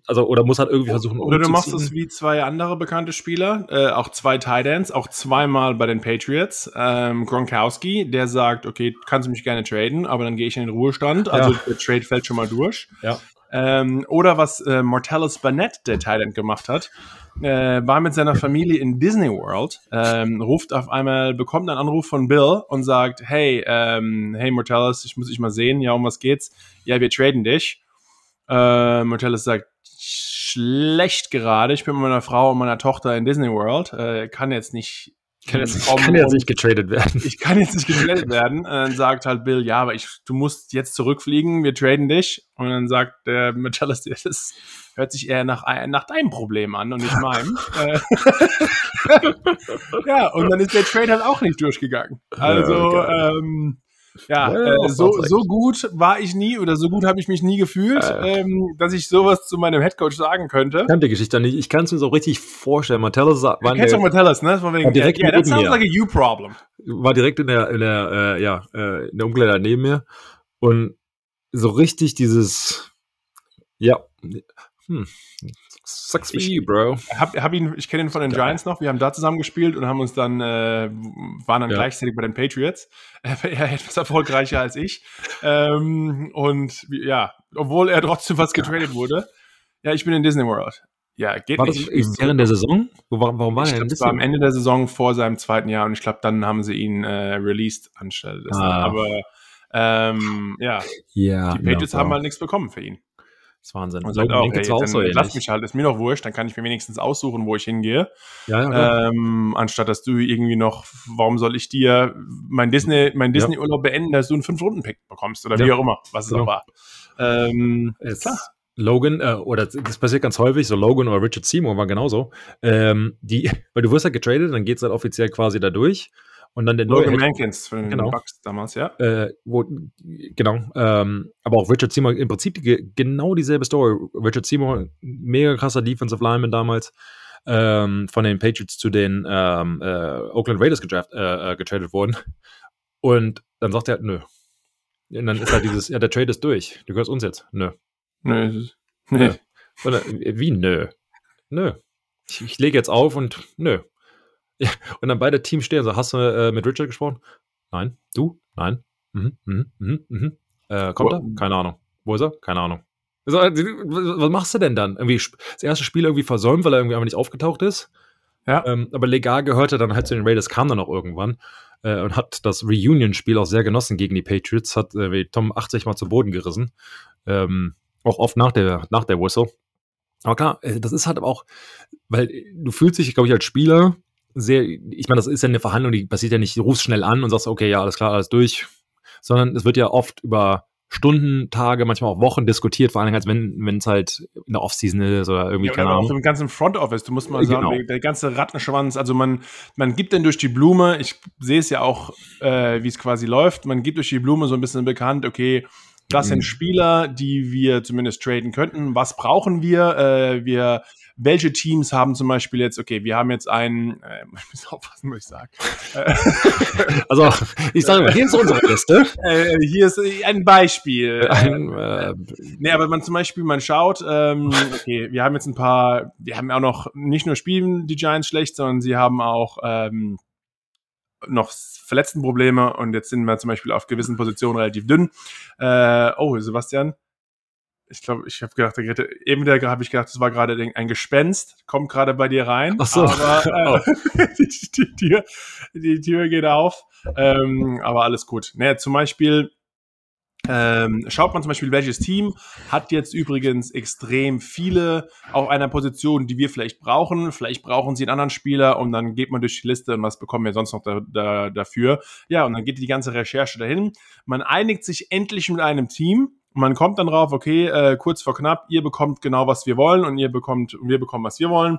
also oder muss halt irgendwie versuchen oder du machst es wie zwei andere bekannte Spieler äh, auch zwei Titans auch zweimal bei den Patriots ähm, Gronkowski der sagt okay kannst du mich gerne traden aber dann gehe ich in den Ruhestand also ja. der Trade fällt schon mal durch ja. ähm, oder was äh, Mortalis Burnett der Titan gemacht hat äh, war mit seiner Familie in Disney World, ähm, ruft auf einmal, bekommt einen Anruf von Bill und sagt, hey, ähm, hey Mortalis, ich muss dich mal sehen, ja, um was geht's? Ja, wir traden dich. Äh, Mortalis sagt, schlecht gerade. Ich bin mit meiner Frau und meiner Tochter in Disney World. Äh, kann jetzt nicht. Kann jetzt, kommen, kann jetzt nicht getradet werden. Ich kann jetzt nicht getradet werden. Und dann sagt halt Bill, ja, aber ich, du musst jetzt zurückfliegen, wir traden dich. Und dann sagt der Metallus, das hört sich eher nach, nach deinem Problem an und nicht meinem. Äh, ja, und dann ist der Trade halt auch nicht durchgegangen. Also, ja, ähm, ja, äh, so, so gut war ich nie oder so gut habe ich mich nie gefühlt, äh. ähm, dass ich sowas zu meinem Headcoach sagen könnte. Ich kann die Geschichte nicht. Ich kann es mir so richtig vorstellen. Martellus war du kennst doch Martellus, ne? Von wegen, direkt yeah, that sounds like a you problem. War direkt in der, in der, äh, ja, äh, in der Umkleider neben mir und so richtig dieses, ja, hm, Sucks for you, bro. Hab, hab ihn, ich kenne ihn von den ja. Giants noch. Wir haben da zusammen gespielt und haben uns dann, äh, waren dann ja. gleichzeitig bei den Patriots. Er war etwas erfolgreicher als ich. Ähm, und ja, obwohl er trotzdem was getradet wurde. Ja, ich bin in Disney World. Ja, geht war nicht. Das während der Saison? Warum, warum war ich er glaub, Das war am Ende der Saison vor seinem zweiten Jahr und ich glaube, dann haben sie ihn äh, released anstelle dessen. Ah. Aber ähm, ja, ja, die Patriots no, haben halt nichts bekommen für ihn. Das ist Wahnsinn. Und sagt auch, hey, auch so lass mich halt, ist mir doch wurscht, dann kann ich mir wenigstens aussuchen, wo ich hingehe. Ja, ja, ähm, anstatt dass du irgendwie noch, warum soll ich dir mein Disney, mein Disney-Urlaub beenden, dass du einen Fünf-Runden-Pick bekommst oder wie auch immer, was es auch war. Ähm, klar. Logan, äh, oder das passiert ganz häufig, so Logan oder Richard Seymour war genauso. Ähm, die, weil du wirst ja halt getradet, dann geht es halt offiziell quasi da durch. Und dann der neue. Logan Mankins von den genau. Bucks damals, ja. Äh, wo, genau. Ähm, aber auch Richard Seymour, im Prinzip die, genau dieselbe Story. Richard Seymour, mega krasser Defensive Lineman damals. Ähm, von den Patriots zu den ähm, äh, Oakland Raiders gedraft, äh, äh getradet worden. Und dann sagt er, nö. Und dann ist halt dieses, ja, der Trade ist durch. Du gehörst uns jetzt. Nö. Nö. Nee. Oder, wie nö? Nö. Ich, ich lege jetzt auf und nö. Ja, und dann beide Teams stehen. So, hast du äh, mit Richard gesprochen? Nein. Du? Nein. Mhm, mhm, mhm, mhm. Äh, kommt er? Keine Ahnung. Wo ist er? Keine Ahnung. So, äh, was machst du denn dann? Irgendwie das erste Spiel irgendwie versäumt, weil er irgendwie einfach nicht aufgetaucht ist. Ja. Ähm, aber legal gehörte dann halt zu den Raiders, kam dann auch irgendwann äh, und hat das Reunion-Spiel auch sehr genossen gegen die Patriots, hat äh, Tom 80 Mal zu Boden gerissen. Ähm, auch oft nach der, nach der Whistle. Aber klar, äh, das ist halt auch, weil du fühlst dich, glaube ich, als Spieler sehr, ich meine, das ist ja eine Verhandlung, die passiert ja nicht, du rufst schnell an und sagst, okay, ja, alles klar, alles durch, sondern es wird ja oft über Stunden, Tage, manchmal auch Wochen diskutiert, vor allem als wenn wenn es halt in der Offseason ist oder irgendwie, ja, keine Ahnung. Auch im ganzen Front Office, du musst mal sagen, genau. der, der, ganze Rattenschwanz, also man, man gibt dann durch die Blume, ich sehe es ja auch, äh, wie es quasi läuft, man gibt durch die Blume so ein bisschen bekannt, okay, das sind mhm. Spieler, die wir zumindest traden könnten. Was brauchen wir? Äh, wir welche Teams haben zum Beispiel jetzt, okay, wir haben jetzt einen, äh, ich muss aufpassen, was ich sage. also, ich sage mal, hier ist unsere Liste. Äh, hier ist ein Beispiel. Ein, äh, nee, aber man zum Beispiel, man schaut, ähm, okay, wir haben jetzt ein paar, wir haben auch noch, nicht nur spielen die Giants schlecht, sondern sie haben auch ähm, noch Verletztenprobleme und jetzt sind wir zum Beispiel auf gewissen Positionen relativ dünn. Äh, oh, Sebastian, ich glaube, ich habe gedacht, eben der habe ich gedacht, das war gerade ein Gespenst, kommt gerade bei dir rein. Ach so. Aber äh, oh. die, die, Tür, die Tür geht auf. Ähm, aber alles gut. Naja, zum Beispiel ähm, schaut man zum Beispiel, welches Team hat jetzt übrigens extrem viele auf einer Position, die wir vielleicht brauchen. Vielleicht brauchen sie einen anderen Spieler und dann geht man durch die Liste und was bekommen wir sonst noch da, da, dafür. Ja, und dann geht die ganze Recherche dahin. Man einigt sich endlich mit einem Team man kommt dann drauf, okay, äh, kurz vor knapp, ihr bekommt genau, was wir wollen und ihr bekommt, wir bekommen, was wir wollen.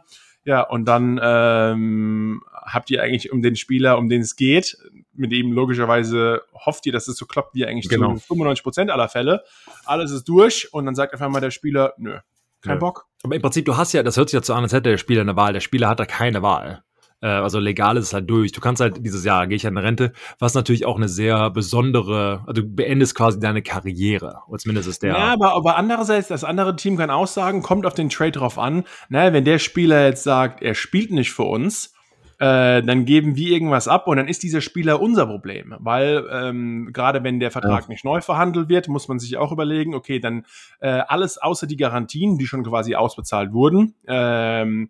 Ja, und dann ähm, habt ihr eigentlich um den Spieler, um den es geht, mit ihm logischerweise hofft ihr, dass es so klappt, wie eigentlich Genau. zu 95 Prozent aller Fälle. Alles ist durch und dann sagt auf einmal der Spieler, nö, kein Nö. Bock. Aber im Prinzip, du hast ja, das hört sich ja so an, als hätte der Spieler eine Wahl. Der Spieler hat da keine Wahl. Äh, also legal ist es halt durch. Du kannst halt dieses Jahr, gehe ich in Rente, was natürlich auch eine sehr besondere, also du beendest quasi deine Karriere. Oder zumindest ist der. Ja, aber, aber andererseits, das andere Team kann auch sagen, kommt auf den Trade drauf an. Na, wenn der Spieler jetzt sagt, er spielt nicht für uns, äh, dann geben wir irgendwas ab und dann ist dieser Spieler unser Problem. Weil ähm, gerade wenn der Vertrag nicht neu verhandelt wird, muss man sich auch überlegen, okay, dann äh, alles außer die Garantien, die schon quasi ausbezahlt wurden, ähm,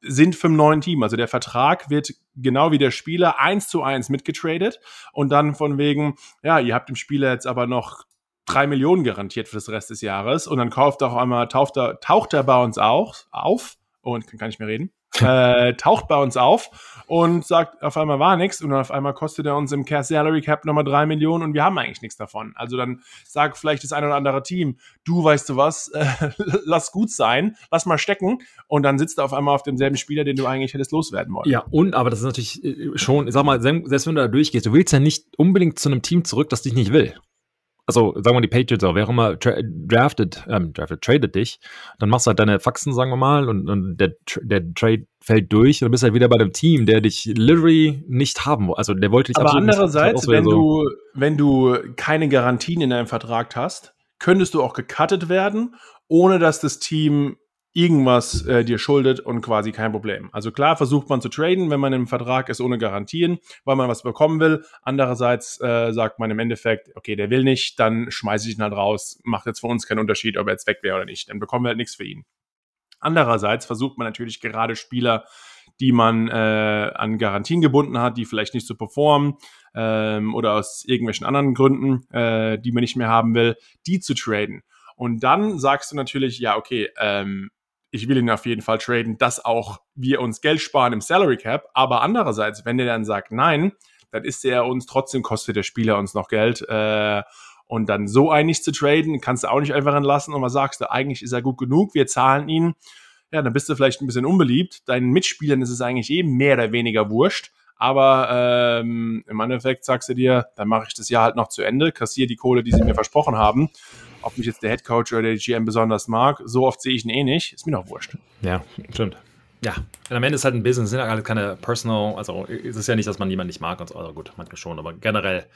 sind vom neuen Team. Also der Vertrag wird genau wie der Spieler eins zu eins mitgetradet und dann von wegen, ja, ihr habt dem Spieler jetzt aber noch drei Millionen garantiert für das Rest des Jahres und dann kauft auch einmal, taucht er, taucht er bei uns auch auf und kann gar nicht mehr reden, äh, taucht bei uns auf und sagt, auf einmal war nichts und auf einmal kostet er uns im Care Salary Cap nochmal drei Millionen und wir haben eigentlich nichts davon. Also dann sagt vielleicht das ein oder andere Team, du weißt du was, äh, lass gut sein, lass mal stecken und dann sitzt er auf einmal auf demselben Spieler, den du eigentlich hättest loswerden wollen. Ja, und, aber das ist natürlich äh, schon, ich sag mal, selbst wenn du da durchgehst, du willst ja nicht unbedingt zu einem Team zurück, das dich nicht will. Also, sagen wir die Patriots auch, wer auch immer tra drafted, ähm, drafted, tradet dich, dann machst du halt deine Faxen, sagen wir mal, und, und der, der Trade fällt durch und du bist halt wieder bei dem Team, der dich literally nicht haben will. Also, der wollte dich Aber nicht- andererseits, wäre wenn so- du, wenn du keine Garantien in deinem Vertrag hast, könntest du auch gecuttet werden, ohne dass das Team irgendwas äh, dir schuldet und quasi kein Problem. Also klar versucht man zu traden, wenn man im Vertrag ist ohne Garantien, weil man was bekommen will. Andererseits äh, sagt man im Endeffekt, okay, der will nicht, dann schmeiße ich ihn halt raus. Macht jetzt für uns keinen Unterschied, ob er jetzt weg wäre oder nicht. Dann bekommen wir halt nichts für ihn. Andererseits versucht man natürlich gerade Spieler, die man äh, an Garantien gebunden hat, die vielleicht nicht so performen ähm, oder aus irgendwelchen anderen Gründen, äh, die man nicht mehr haben will, die zu traden. Und dann sagst du natürlich, ja, okay, ähm, ich will ihn auf jeden Fall traden, dass auch wir uns Geld sparen im Salary Cap. Aber andererseits, wenn der dann sagt nein, dann ist der uns trotzdem kostet der Spieler uns noch Geld. Äh, und dann so nicht zu traden, kannst du auch nicht einfach entlassen. Und was sagst du? Eigentlich ist er gut genug, wir zahlen ihn. Ja, dann bist du vielleicht ein bisschen unbeliebt. Deinen Mitspielern ist es eigentlich eben mehr oder weniger wurscht. Aber ähm, im Endeffekt sagst du dir, dann mache ich das Jahr halt noch zu Ende, kassiere die Kohle, die sie mir versprochen haben. Ob mich jetzt der Head Coach oder der GM besonders mag, so oft sehe ich ihn eh nicht, ist mir doch wurscht. Ja, stimmt. Ja, und am Ende ist halt ein Business, sind ja alle keine personal, also es ist ja nicht, dass man jemanden nicht mag und so, also gut, manchmal schon, aber generell.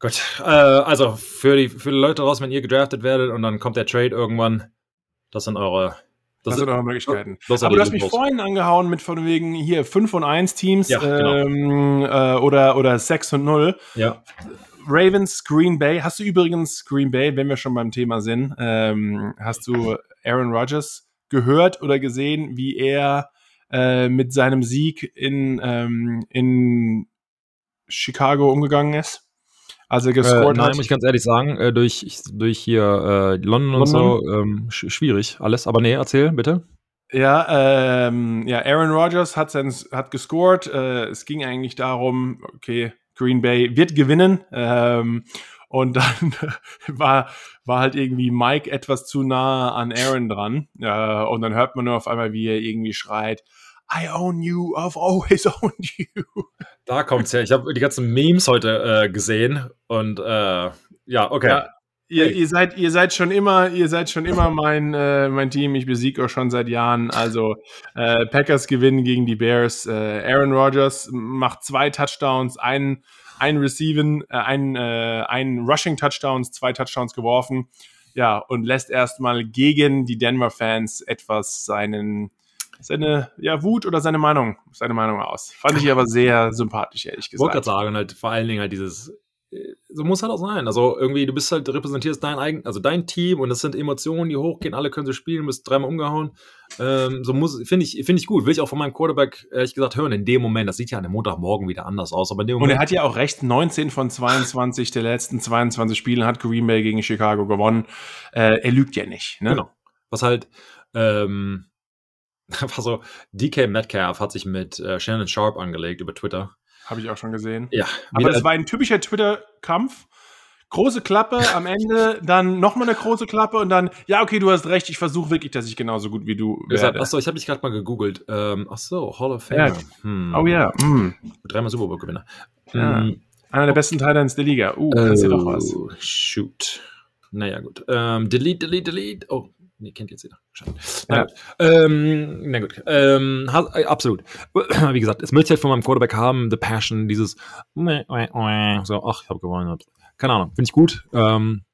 Gut, äh, also für die, für die Leute raus, wenn ihr gedraftet werdet und dann kommt der Trade irgendwann, das sind eure, Das, sind eure Möglichkeiten. das Aber du hast mich Infos. vorhin angehauen mit von wegen hier 5 und 1 Teams Ja, genau. ähm, äh, oder, oder 6 und 0. Ja, Ravens, Green Bay. Hast du übrigens Green Bay, wenn wir schon beim Thema sind, ähm, hast du Aaron Rodgers gehört oder gesehen, wie er äh, mit seinem Sieg in, ähm, in Chicago umgegangen ist? Als er äh, gescored nein, hat. muss ich ganz ehrlich sagen, äh, durch, durch hier äh, London und so, ähm, sch schwierig alles, aber nee, erzähl, bitte. Ja, ähm, ja, Aaron Rodgers hat, sein, hat gescored. Äh, es ging eigentlich darum, okay, Green Bay wird gewinnen. Ähm, und dann war, war halt irgendwie Mike etwas zu nah an Aaron dran. Äh, und dann hört man nur auf einmal, wie er irgendwie schreit, I own you, I've always owned you. Da kommt's her. Ich habe die ganzen Memes heute äh, gesehen und äh, ja, okay. Ja, ihr, ihr seid, ihr seid schon immer, ihr seid schon immer mein, äh, mein Team. Ich besiege euch schon seit Jahren. Also äh, Packers gewinnen gegen die Bears. Äh, Aaron Rodgers macht zwei Touchdowns, einen, einen Receiven, äh, einen, äh, einen Rushing Touchdowns, zwei Touchdowns geworfen. Ja, und lässt erstmal gegen die Denver Fans etwas seinen seine ja, Wut oder seine Meinung, seine Meinung aus. Fand ich aber sehr sympathisch, ehrlich Ich wollte gesagt. gerade sagen, halt vor allen Dingen halt dieses, äh, so muss halt auch sein. Also irgendwie, du bist halt, repräsentierst dein eigen, also dein Team und das sind Emotionen, die hochgehen, alle können so spielen, bist dreimal umgehauen. Ähm, so muss, finde ich, finde ich gut. Will ich auch von meinem Quarterback, ehrlich gesagt, hören, in dem Moment. Das sieht ja an dem Montagmorgen wieder anders aus, aber in dem Und Moment. er hat ja auch recht, 19 von 22 der letzten 22 Spielen hat Green Bay gegen Chicago gewonnen. Äh, er lügt ja nicht. Ne? Genau. Was halt, ähm, war so, DK Metcalf hat sich mit äh, Shannon Sharp angelegt über Twitter. Habe ich auch schon gesehen. Ja, Aber es war ein typischer Twitter-Kampf. Große Klappe, am Ende dann nochmal eine große Klappe und dann, ja, okay, du hast recht, ich versuche wirklich, dass ich genauso gut wie du werde. achso, ich habe dich gerade mal gegoogelt. Ähm, achso, Hall of Ja. Fame. Hm. Oh ja, mm. Dreimal Super Bowl Gewinner. Ja. Mhm. Einer der besten Titans der Liga. Uh, kannst oh, du doch was. Shoot. Naja, gut. Ähm, delete, delete, delete. Oh, nee, kennt jetzt jeder. Na ja. gut. Ähm, na gut. Ähm, äh, absolut. Wie gesagt, es möchte ich halt von meinem Quarterback haben, the Passion, dieses so, ach, ich habe gewonnen. Keine Ahnung, finde ich gut. Ähm,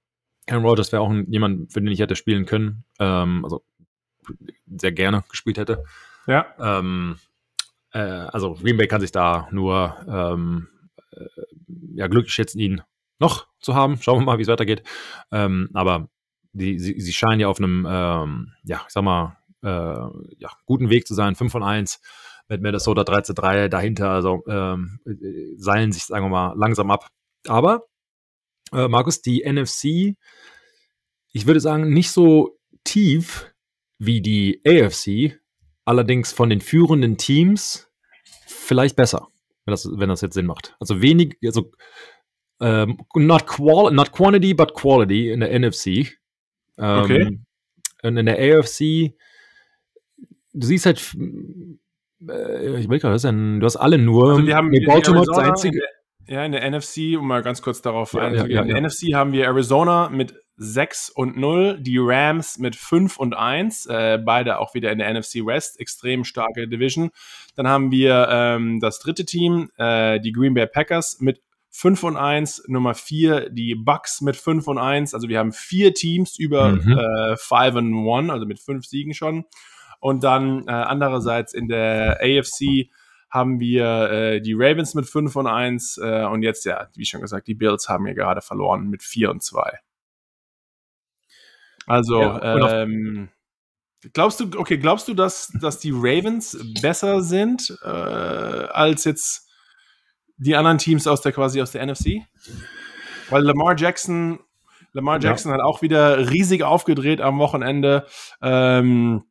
Aaron Rodgers wäre auch ein, jemand, für den ich hätte spielen können. Ähm, also sehr gerne gespielt hätte. Ja. Ähm, äh, also Green Bay kann sich da nur ähm, äh, ja, glücklich schätzen, ihn noch zu haben. Schauen wir mal, wie es weitergeht. Ähm, aber die, sie, sie scheinen ja auf einem, ähm, ja, ich sag mal, äh, ja, guten Weg zu sein. 5 von 1 mit Minnesota 3 zu 3 dahinter. Also ähm, seilen sich, sagen wir mal, langsam ab. Aber, äh, Markus, die NFC, ich würde sagen, nicht so tief wie die AFC, allerdings von den führenden Teams vielleicht besser, wenn das, wenn das jetzt Sinn macht. Also wenig, also ähm, not, qual not quantity, but quality in der NFC. Ähm, okay. Und in der AFC, du siehst halt, äh, ich will gerade, du hast alle nur. Also wir haben nee, Baltimore das einzige. Ja, in der NFC, um mal ganz kurz darauf ja, einzugehen. Ja, ja, in der NFC haben wir Arizona mit 6 und 0, die Rams mit 5 und 1, äh, beide auch wieder in der NFC West, extrem starke Division. Dann haben wir ähm, das dritte Team, äh, die Green Bay Packers mit 5 und 1, Nummer 4 die Bucks mit 5 und 1. Also wir haben vier Teams über mhm. äh, 5 und 1, also mit fünf Siegen schon. Und dann äh, andererseits in der AFC haben wir äh, die Ravens mit 5 und 1 äh, und jetzt ja, wie schon gesagt, die Bills haben ja gerade verloren mit 4 und 2. Also, ja, ähm, glaubst du, okay, glaubst du, dass, dass die Ravens besser sind äh, als jetzt die anderen Teams aus der quasi aus der NFC? Weil Lamar Jackson, Lamar Jackson ja. hat auch wieder riesig aufgedreht am Wochenende. Ähm,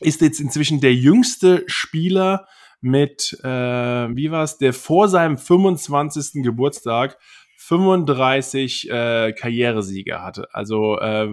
ist jetzt inzwischen der jüngste Spieler mit, äh, wie war es, der vor seinem 25. Geburtstag 35 äh, Karrieresiege hatte. Also äh,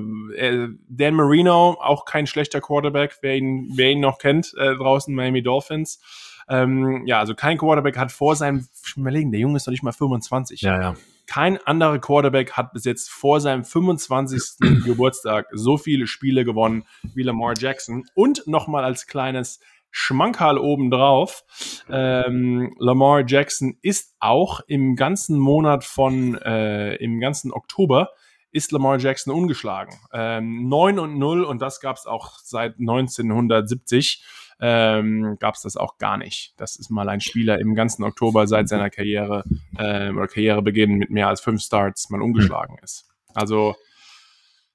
Dan Marino, auch kein schlechter Quarterback, wer ihn, wer ihn noch kennt, äh, draußen Miami Dolphins. Ähm, ja, also kein Quarterback hat vor seinem, überlegen, der Junge ist noch nicht mal 25. Ja, ja. Kein anderer Quarterback hat bis jetzt vor seinem 25. Geburtstag so viele Spiele gewonnen wie Lamar Jackson. Und nochmal als kleines Schmankerl obendrauf. Ähm, Lamar Jackson ist auch im ganzen Monat von, äh, im ganzen Oktober, ist Lamar Jackson ungeschlagen. Ähm, 9 und 0 und das gab es auch seit 1970 ähm, gab es das auch gar nicht. Das ist mal ein Spieler im ganzen Oktober seit seiner Karriere äh, oder Karrierebeginn mit mehr als fünf Starts mal umgeschlagen ist. Also,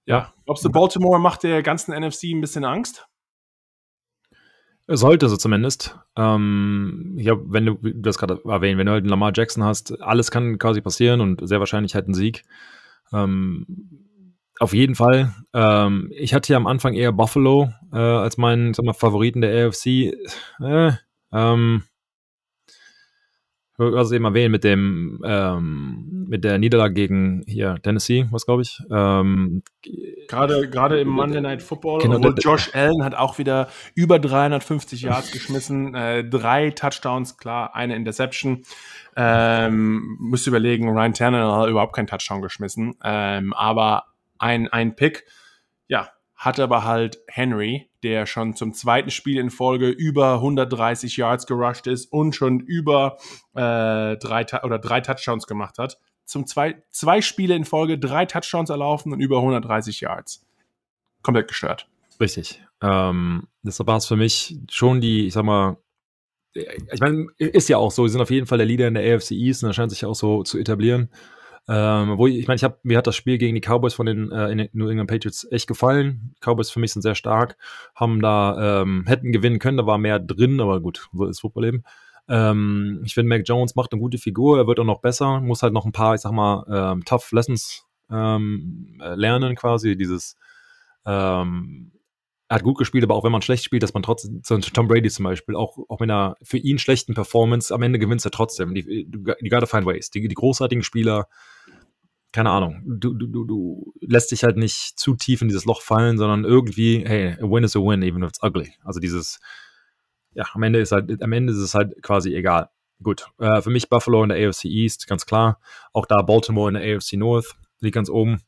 ja, glaubst du, Baltimore macht der ganzen NFC ein bisschen Angst? Sollte so zumindest. Ähm, ja, wenn du das gerade erwähnt, wenn du halt einen Lamar Jackson hast, alles kann quasi passieren und sehr wahrscheinlich halt ein Sieg. Ähm, auf jeden Fall. Ähm, ich hatte ja am Anfang eher Buffalo äh, als meinen sag mal, Favoriten der AFC. Äh, ähm, was eben erwähnen mit dem ähm, mit der Niederlage gegen hier Tennessee, was glaube ich. Ähm, gerade gerade im Monday Night Football. Genau, und Josh Allen hat auch wieder über 350 Yards geschmissen, äh, drei Touchdowns, klar, eine Interception. Ähm, müsst überlegen, Ryan Tannehill hat überhaupt keinen Touchdown geschmissen, ähm, aber ein, ein Pick. Ja, hat aber halt Henry, der schon zum zweiten Spiel in Folge über 130 Yards gerusht ist und schon über äh, drei oder drei Touchdowns gemacht hat. Zum zwei, zwei Spiele in Folge, drei Touchdowns erlaufen und über 130 Yards. Komplett gestört. Richtig. Ähm, deshalb war es für mich schon die, ich sag mal, ich meine, ist ja auch so, sie sind auf jeden Fall der Leader in der AFC East und das scheint sich auch so zu etablieren. Ähm, wo ich, ich meine, ich habe mir hat das Spiel gegen die Cowboys von den, äh, den New England Patriots echt gefallen. Cowboys für mich sind sehr stark, haben da ähm, hätten gewinnen können, da war mehr drin, aber gut, so ist Football eben. Ähm, ich finde, Mac Jones macht eine gute Figur, er wird auch noch besser, muss halt noch ein paar, ich sag mal, ähm, Tough Lessons ähm, äh, lernen quasi, dieses ähm, er hat gut gespielt, aber auch wenn man schlecht spielt, dass man trotzdem, Tom Brady zum Beispiel, auch, auch mit einer für ihn schlechten Performance, am Ende gewinnt er trotzdem. Die, die gotta find ways. Die, die großartigen Spieler, keine Ahnung, du, du, du, lässt dich halt nicht zu tief in dieses Loch fallen, sondern irgendwie, hey, a win is a win, even if it's ugly. Also dieses, ja, am Ende ist halt, am Ende ist es halt quasi egal. gut, äh, für mich Buffalo in der AFC East, ganz klar. Auch da Baltimore in der AFC North, liegt ganz oben.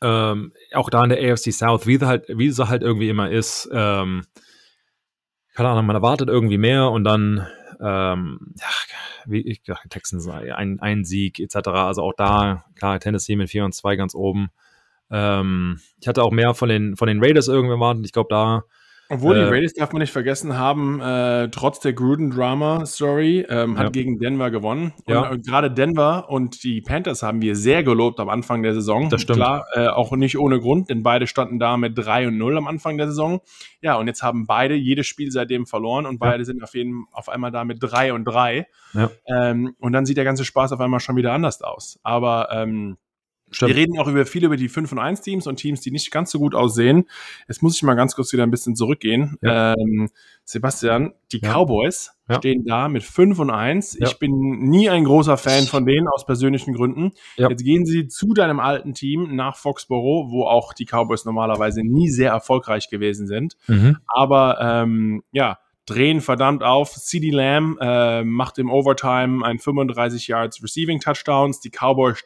Ähm, auch da in der AFC South, wie sie halt, wie sie halt irgendwie immer ist, ähm, keine Ahnung, man erwartet irgendwie mehr und dann, ähm, wie ich Texans, ein, ein Sieg etc. Also auch da, klar, Tennessee mit 4 und 2 ganz oben. Ähm, ich hatte auch mehr von den, von den Raiders irgendwie erwartet. Ich glaube, da obwohl, äh, die Raiders darf man nicht vergessen haben, äh, trotz der Gruden-Drama-Story, ähm, hat ja. gegen Denver gewonnen. Und ja. Äh, gerade Denver und die Panthers haben wir sehr gelobt am Anfang der Saison. Das stimmt. Klar, äh, auch nicht ohne Grund, denn beide standen da mit 3 und 0 am Anfang der Saison. Ja, und jetzt haben beide jedes Spiel seitdem verloren und beide ja. sind auf, jeden, auf einmal da mit 3 und 3. Ja. Ähm, und dann sieht der ganze Spaß auf einmal schon wieder anders aus. Aber ähm, Stimmt. Wir reden auch über viel über die 5 und 1 Teams und Teams, die nicht ganz so gut aussehen. Jetzt muss ich mal ganz kurz wieder ein bisschen zurückgehen. Ja. Ähm, Sebastian, die ja. Cowboys ja. stehen da mit 5 und 1. Ich bin nie ein großer Fan von denen aus persönlichen Gründen. Jetzt gehen sie zu deinem alten Team nach Foxborough, wo auch die Cowboys normalerweise nie sehr erfolgreich gewesen sind. Mhm. Aber ähm, ja, drehen verdammt auf. CD Lamb äh, macht im Overtime ein 35 Yards Receiving Touchdowns. Die Cowboys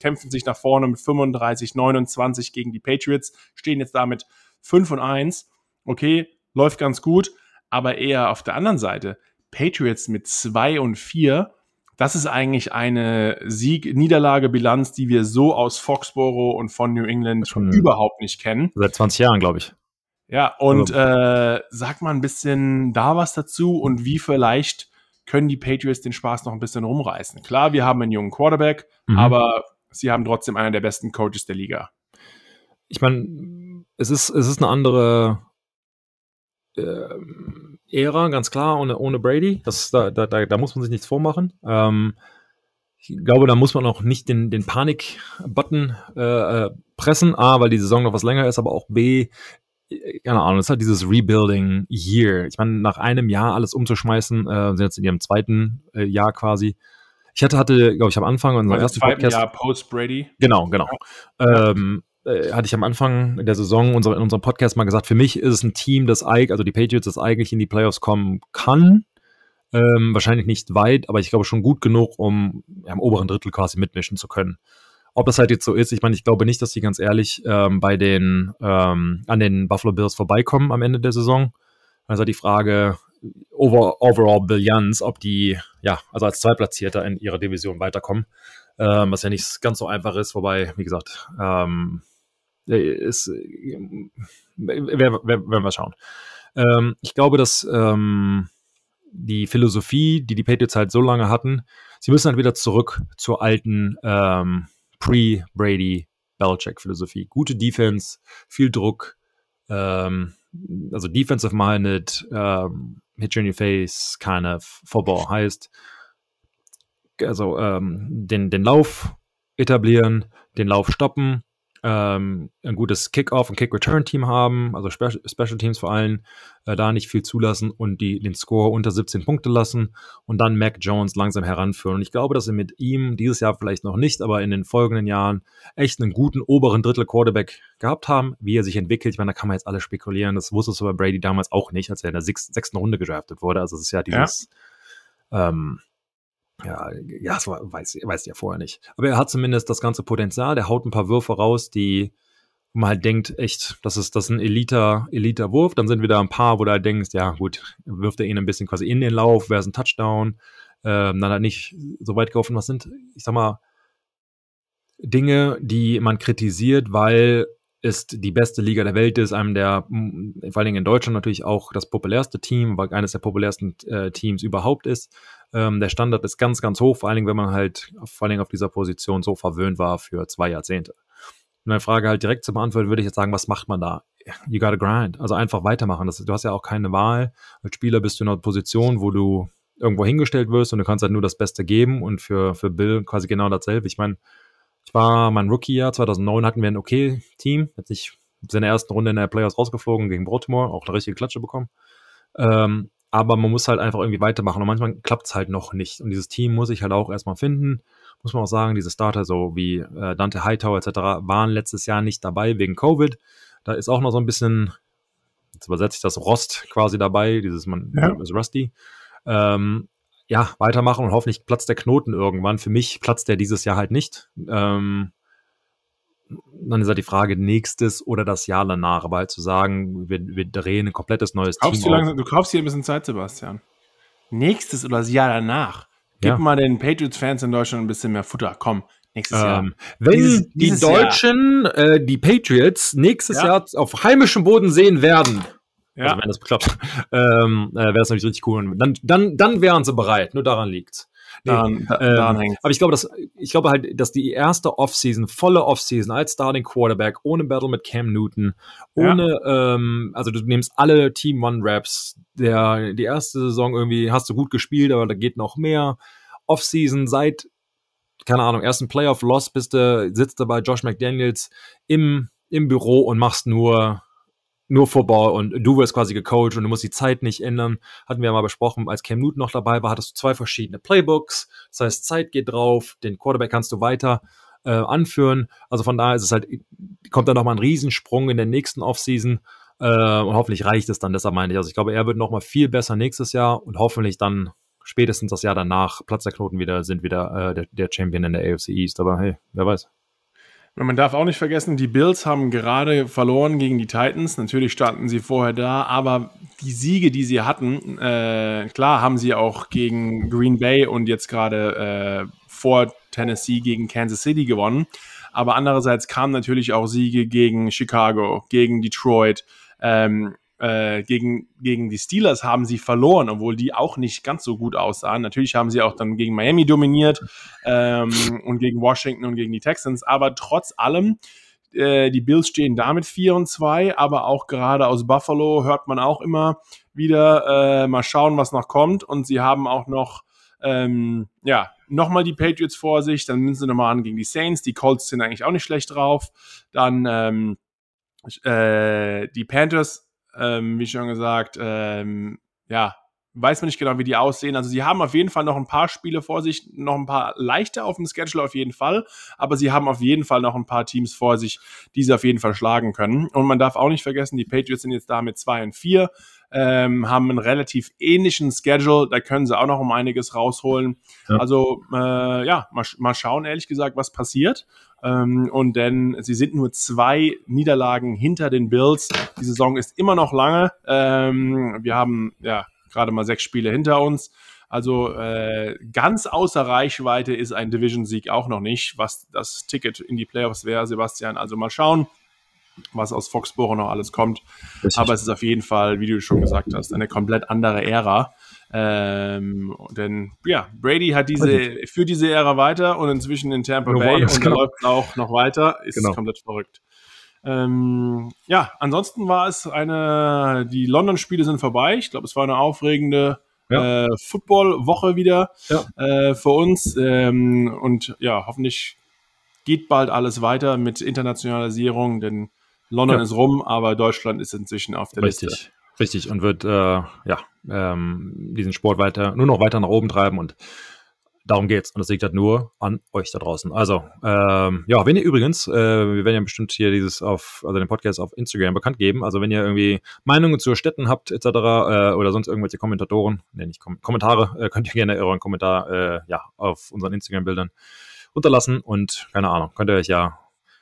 kämpfen sich nach vorne mit 35, 29 gegen die Patriots, stehen jetzt damit 5 und 1. Okay, läuft ganz gut, aber eher auf der anderen Seite. Patriots mit 2 und 4. Das ist eigentlich eine Sieg-Niederlage-Bilanz, die wir so aus Foxborough und von New England Schon überhaupt nicht kennen. Seit 20 Jahren, glaube ich. Ja, und äh, sag mal ein bisschen da was dazu und wie vielleicht können die Patriots den Spaß noch ein bisschen rumreißen. Klar, wir haben einen jungen Quarterback, mhm. aber sie haben trotzdem einen der besten Coaches der Liga. Ich meine, es ist, es ist eine andere äh, Ära, ganz klar, ohne, ohne Brady. Das, da, da, da muss man sich nichts vormachen. Ähm, ich glaube, da muss man auch nicht den, den Panik-Button äh, äh pressen. A, weil die Saison noch was länger ist, aber auch B, keine Ahnung, das ist halt dieses Rebuilding Year. Ich meine, nach einem Jahr alles umzuschmeißen, äh, sind jetzt in ihrem zweiten äh, Jahr quasi. Ich hatte, hatte, glaube ich, am Anfang unserer also ersten Podcast. Jahr post Brady. Genau, genau. Ja. Ähm, äh, hatte ich am Anfang der Saison unser, in unserem Podcast mal gesagt, für mich ist es ein Team, das eigentlich, also die Patriots, das eigentlich in die Playoffs kommen kann. Ähm, wahrscheinlich nicht weit, aber ich glaube schon gut genug, um ja, im oberen Drittel quasi mitmischen zu können. Ob das halt jetzt so ist, ich meine, ich glaube nicht, dass sie ganz ehrlich ähm, bei den ähm, an den Buffalo Bills vorbeikommen am Ende der Saison. Also die Frage over, overall Billions, ob die ja also als Zweitplatzierter in ihrer Division weiterkommen, ähm, was ja nicht ganz so einfach ist. Wobei, wie gesagt, ähm, ist äh, werden wir schauen. Ähm, ich glaube, dass ähm, die Philosophie, die die Patriots halt so lange hatten, sie müssen halt wieder zurück zur alten ähm, Pre-Brady Belichick-Philosophie. Gute Defense, viel Druck, ähm, also defensive-minded, ähm, hit you in your face kind of football heißt, also ähm, den, den Lauf etablieren, den Lauf stoppen, ähm, ein gutes Kick-Off- und Kick-Return-Team haben, also Spe Special Teams vor allem, äh, da nicht viel zulassen und die, den Score unter 17 Punkte lassen und dann Mac Jones langsam heranführen. Und ich glaube, dass sie mit ihm dieses Jahr vielleicht noch nicht, aber in den folgenden Jahren echt einen guten oberen Drittel Quarterback gehabt haben, wie er sich entwickelt. Ich meine, da kann man jetzt alle spekulieren. Das wusstest du bei Brady damals auch nicht, als er in der sechsten Runde gedraftet wurde. Also es ist ja dieses ja. Ähm, ja, ja, das weiß, weiß ja vorher nicht. Aber er hat zumindest das ganze Potenzial. Der haut ein paar Würfe raus, die wo man halt denkt, echt, das ist, das ist ein Eliter, Eliter Wurf. Dann sind wieder ein paar, wo du halt denkst, ja, gut, wirft er ihn ein bisschen quasi in den Lauf, wäre es ein Touchdown. Ähm, dann halt nicht so weit gelaufen. Was sind, ich sag mal, Dinge, die man kritisiert, weil ist die beste Liga der Welt ist, einem der, vor allen Dingen in Deutschland natürlich auch das populärste Team, weil eines der populärsten äh, Teams überhaupt ist. Ähm, der Standard ist ganz, ganz hoch, vor allen Dingen, wenn man halt vor allen Dingen auf dieser Position so verwöhnt war für zwei Jahrzehnte. Und eine Frage halt direkt zu beantworten, würde ich jetzt sagen, was macht man da? You gotta grind. Also einfach weitermachen. Das, du hast ja auch keine Wahl. Als Spieler bist du in einer Position, wo du irgendwo hingestellt wirst und du kannst halt nur das Beste geben und für, für Bill quasi genau dasselbe. Ich meine, ich war mein Rookie-Jahr 2009 hatten wir ein okay Team, jetzt nicht in der ersten Runde in der Playoffs rausgeflogen gegen Baltimore, auch eine richtige Klatsche bekommen. Ähm, aber man muss halt einfach irgendwie weitermachen und manchmal klappt es halt noch nicht. Und dieses Team muss ich halt auch erstmal finden. Muss man auch sagen, diese Starter, so wie äh, Dante Hightower etc., waren letztes Jahr nicht dabei wegen Covid. Da ist auch noch so ein bisschen, jetzt übersetze ich das Rost quasi dabei, dieses man ja. ist Rusty. Ähm, ja, weitermachen und hoffentlich platzt der Knoten irgendwann. Für mich platzt der dieses Jahr halt nicht. Ähm, dann ist halt die Frage, nächstes oder das Jahr danach. Aber halt zu sagen, wir, wir drehen ein komplettes neues Kaufst Team du, langsam, du kaufst hier ein bisschen Zeit, Sebastian. Nächstes oder das Jahr danach. Gib Ja. mal den Patriots-Fans in Deutschland ein bisschen mehr Futter. Komm, nächstes Jahr. Ähm, wenn Dieses- die dieses Jahr. Deutschen äh, die Patriots nächstes Ja. Jahr auf heimischem Boden sehen werden, Ja. also wenn das klappt, ähm, äh, wäre das natürlich richtig cool. Und dann, dann, dann wären sie bereit. Nur daran liegt's. Nee, daran, da, ähm, daran hängt aber ich glaube, dass, ich glaube halt, dass die erste Offseason, volle Offseason als Starting Quarterback, ohne Battle mit Cam Newton, Ja. ohne, ähm, also du nimmst alle Team One Raps, der, die erste Saison irgendwie hast du gut gespielt, aber da geht noch mehr. Offseason seit, keine Ahnung, ersten Playoff-Loss bist du, sitzt du bei Josh McDaniels im, im Büro und machst nur, nur Football und du wirst quasi gecoacht und du musst die Zeit nicht ändern. Hatten wir mal besprochen, als Cam Newton noch dabei war, hattest du zwei verschiedene Playbooks. Das heißt, Zeit geht drauf, den Quarterback kannst du weiter äh, anführen. Also von daher ist es halt, kommt da nochmal ein Riesensprung in der nächsten Offseason. Äh, und hoffentlich reicht es dann, deshalb meine ich. Also ich glaube, er wird nochmal viel besser nächstes Jahr und hoffentlich dann spätestens das Jahr danach, Platz der Knoten wieder, sind wieder äh, der, der Champion in der AFC East. Aber hey, wer weiß. Und Man darf auch nicht vergessen, die Bills haben gerade verloren gegen die Titans. Natürlich standen sie vorher da, aber die Siege, die sie hatten, äh, klar haben sie auch gegen Green Bay und jetzt gerade äh, vor Tennessee gegen Kansas City gewonnen. Aber andererseits kamen natürlich auch Siege gegen Chicago, gegen Detroit, ähm, äh, gegen, gegen die Steelers haben sie verloren, obwohl die auch nicht ganz so gut aussahen. Natürlich haben sie auch dann gegen Miami dominiert ähm, und gegen Washington und gegen die Texans, aber trotz allem, äh, die Bills stehen damit 4 und 2, aber auch gerade aus Buffalo hört man auch immer wieder, äh, mal schauen, was noch kommt. Und sie haben auch noch ähm, ja, nochmal die Patriots vor sich, dann sind sie nochmal an gegen die Saints, die Colts sind eigentlich auch nicht schlecht drauf, dann ähm, äh, die Panthers, ähm, wie schon gesagt, ähm, ja, weiß man nicht genau, wie die aussehen. Also sie haben auf jeden Fall noch ein paar Spiele vor sich, noch ein paar leichte auf dem Schedule auf jeden Fall, aber sie haben auf jeden Fall noch ein paar Teams vor sich, die sie auf jeden Fall schlagen können. Und man darf auch nicht vergessen, die Patriots sind jetzt da mit 2 und 4, ähm, haben einen relativ ähnlichen Schedule, da können sie auch noch um einiges rausholen. Ja. Also äh, ja, mal, mal schauen, ehrlich gesagt, was passiert. Ähm, und denn sie sind nur zwei Niederlagen hinter den Bills. Die Saison ist immer noch lange. Ähm, wir haben ja gerade mal sechs Spiele hinter uns. Also äh, ganz außer Reichweite ist ein Division-Sieg auch noch nicht, was das Ticket in die Playoffs wäre, Sebastian. Also mal schauen, was aus Foxborough noch alles kommt. Aber es ist auf jeden Fall, wie du schon gesagt hast, eine komplett andere Ära. Ähm, denn ja, Brady hat diese, führt diese Ära weiter und inzwischen in Tampa Ja, Bay und genau. läuft auch noch weiter. Ist Genau. komplett verrückt. Ähm, ja, ansonsten war es eine, die London-Spiele sind vorbei. Ich glaube, es war eine aufregende Ja. äh, Football-Woche wieder Ja. äh, für uns. Ähm, und ja, hoffentlich geht bald alles weiter mit Internationalisierung, denn London Ja. ist rum, aber Deutschland ist inzwischen auf der Liste. Richtig, richtig. Und wird äh, ja ähm, diesen Sport weiter, nur noch weiter nach oben treiben und darum geht's. Und das liegt halt nur an euch da draußen. Also, ähm, ja, wenn ihr übrigens, äh, wir werden ja bestimmt hier dieses auf, also den Podcast auf Instagram bekannt geben. Also wenn ihr irgendwie Meinungen zu Städten habt, etc. Äh, oder sonst irgendwelche Kommentatoren, nee, nicht Kom Kommentare, äh, könnt ihr gerne euren Kommentar äh, ja auf unseren Instagram-Bildern unterlassen und keine Ahnung, könnt ihr euch ja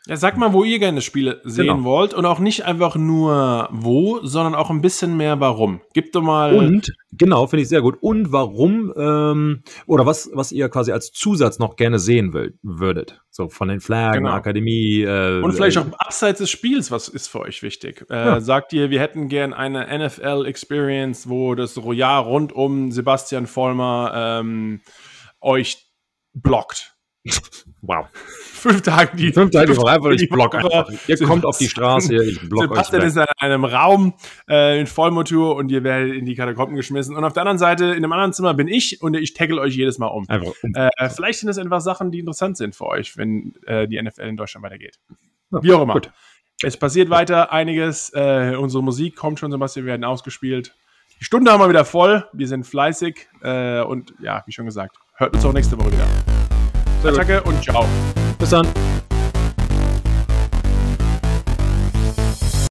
Ja, sag mal, wo ihr gerne Spiele sehen Genau. wollt und auch nicht einfach nur wo, sondern auch ein bisschen mehr warum. Gib doch mal. Und, genau, finde ich sehr gut. Und warum, ähm, oder was, was ihr quasi als Zusatz noch gerne sehen will, würdet. So von den Flaggen, Genau. Akademie. Äh, Und vielleicht äh, auch abseits des Spiels, was ist für euch wichtig? Äh, Ja. Sagt ihr, wir hätten gern eine NFL-Experience, wo das Jahr rund um Sebastian Vollmer ähm, euch blockt. Wow. Fünf Tage die Fünf Tage die Woche einfach, ich block einfach. Ihr kommt auf die Straße, ich block euch Sebastian ist in einem Raum äh, in Vollmotor und ihr werdet in die Katakomben geschmissen. Und auf der anderen Seite, in einem anderen Zimmer bin ich und ich tackle euch jedes Mal um. Einfach. Äh, vielleicht sind das einfach Sachen, die interessant sind für euch, wenn äh, die NFL in Deutschland weitergeht. Ja, Wie auch immer. gut. Es passiert weiter einiges. Äh, unsere Musik kommt schon, Sebastian, wir werden ausgespielt. Die Stunde haben wir wieder voll. Wir sind fleißig. Äh, und ja, wie schon gesagt, hört uns auch nächste Woche wieder. Attacke und ciao. Bis dann.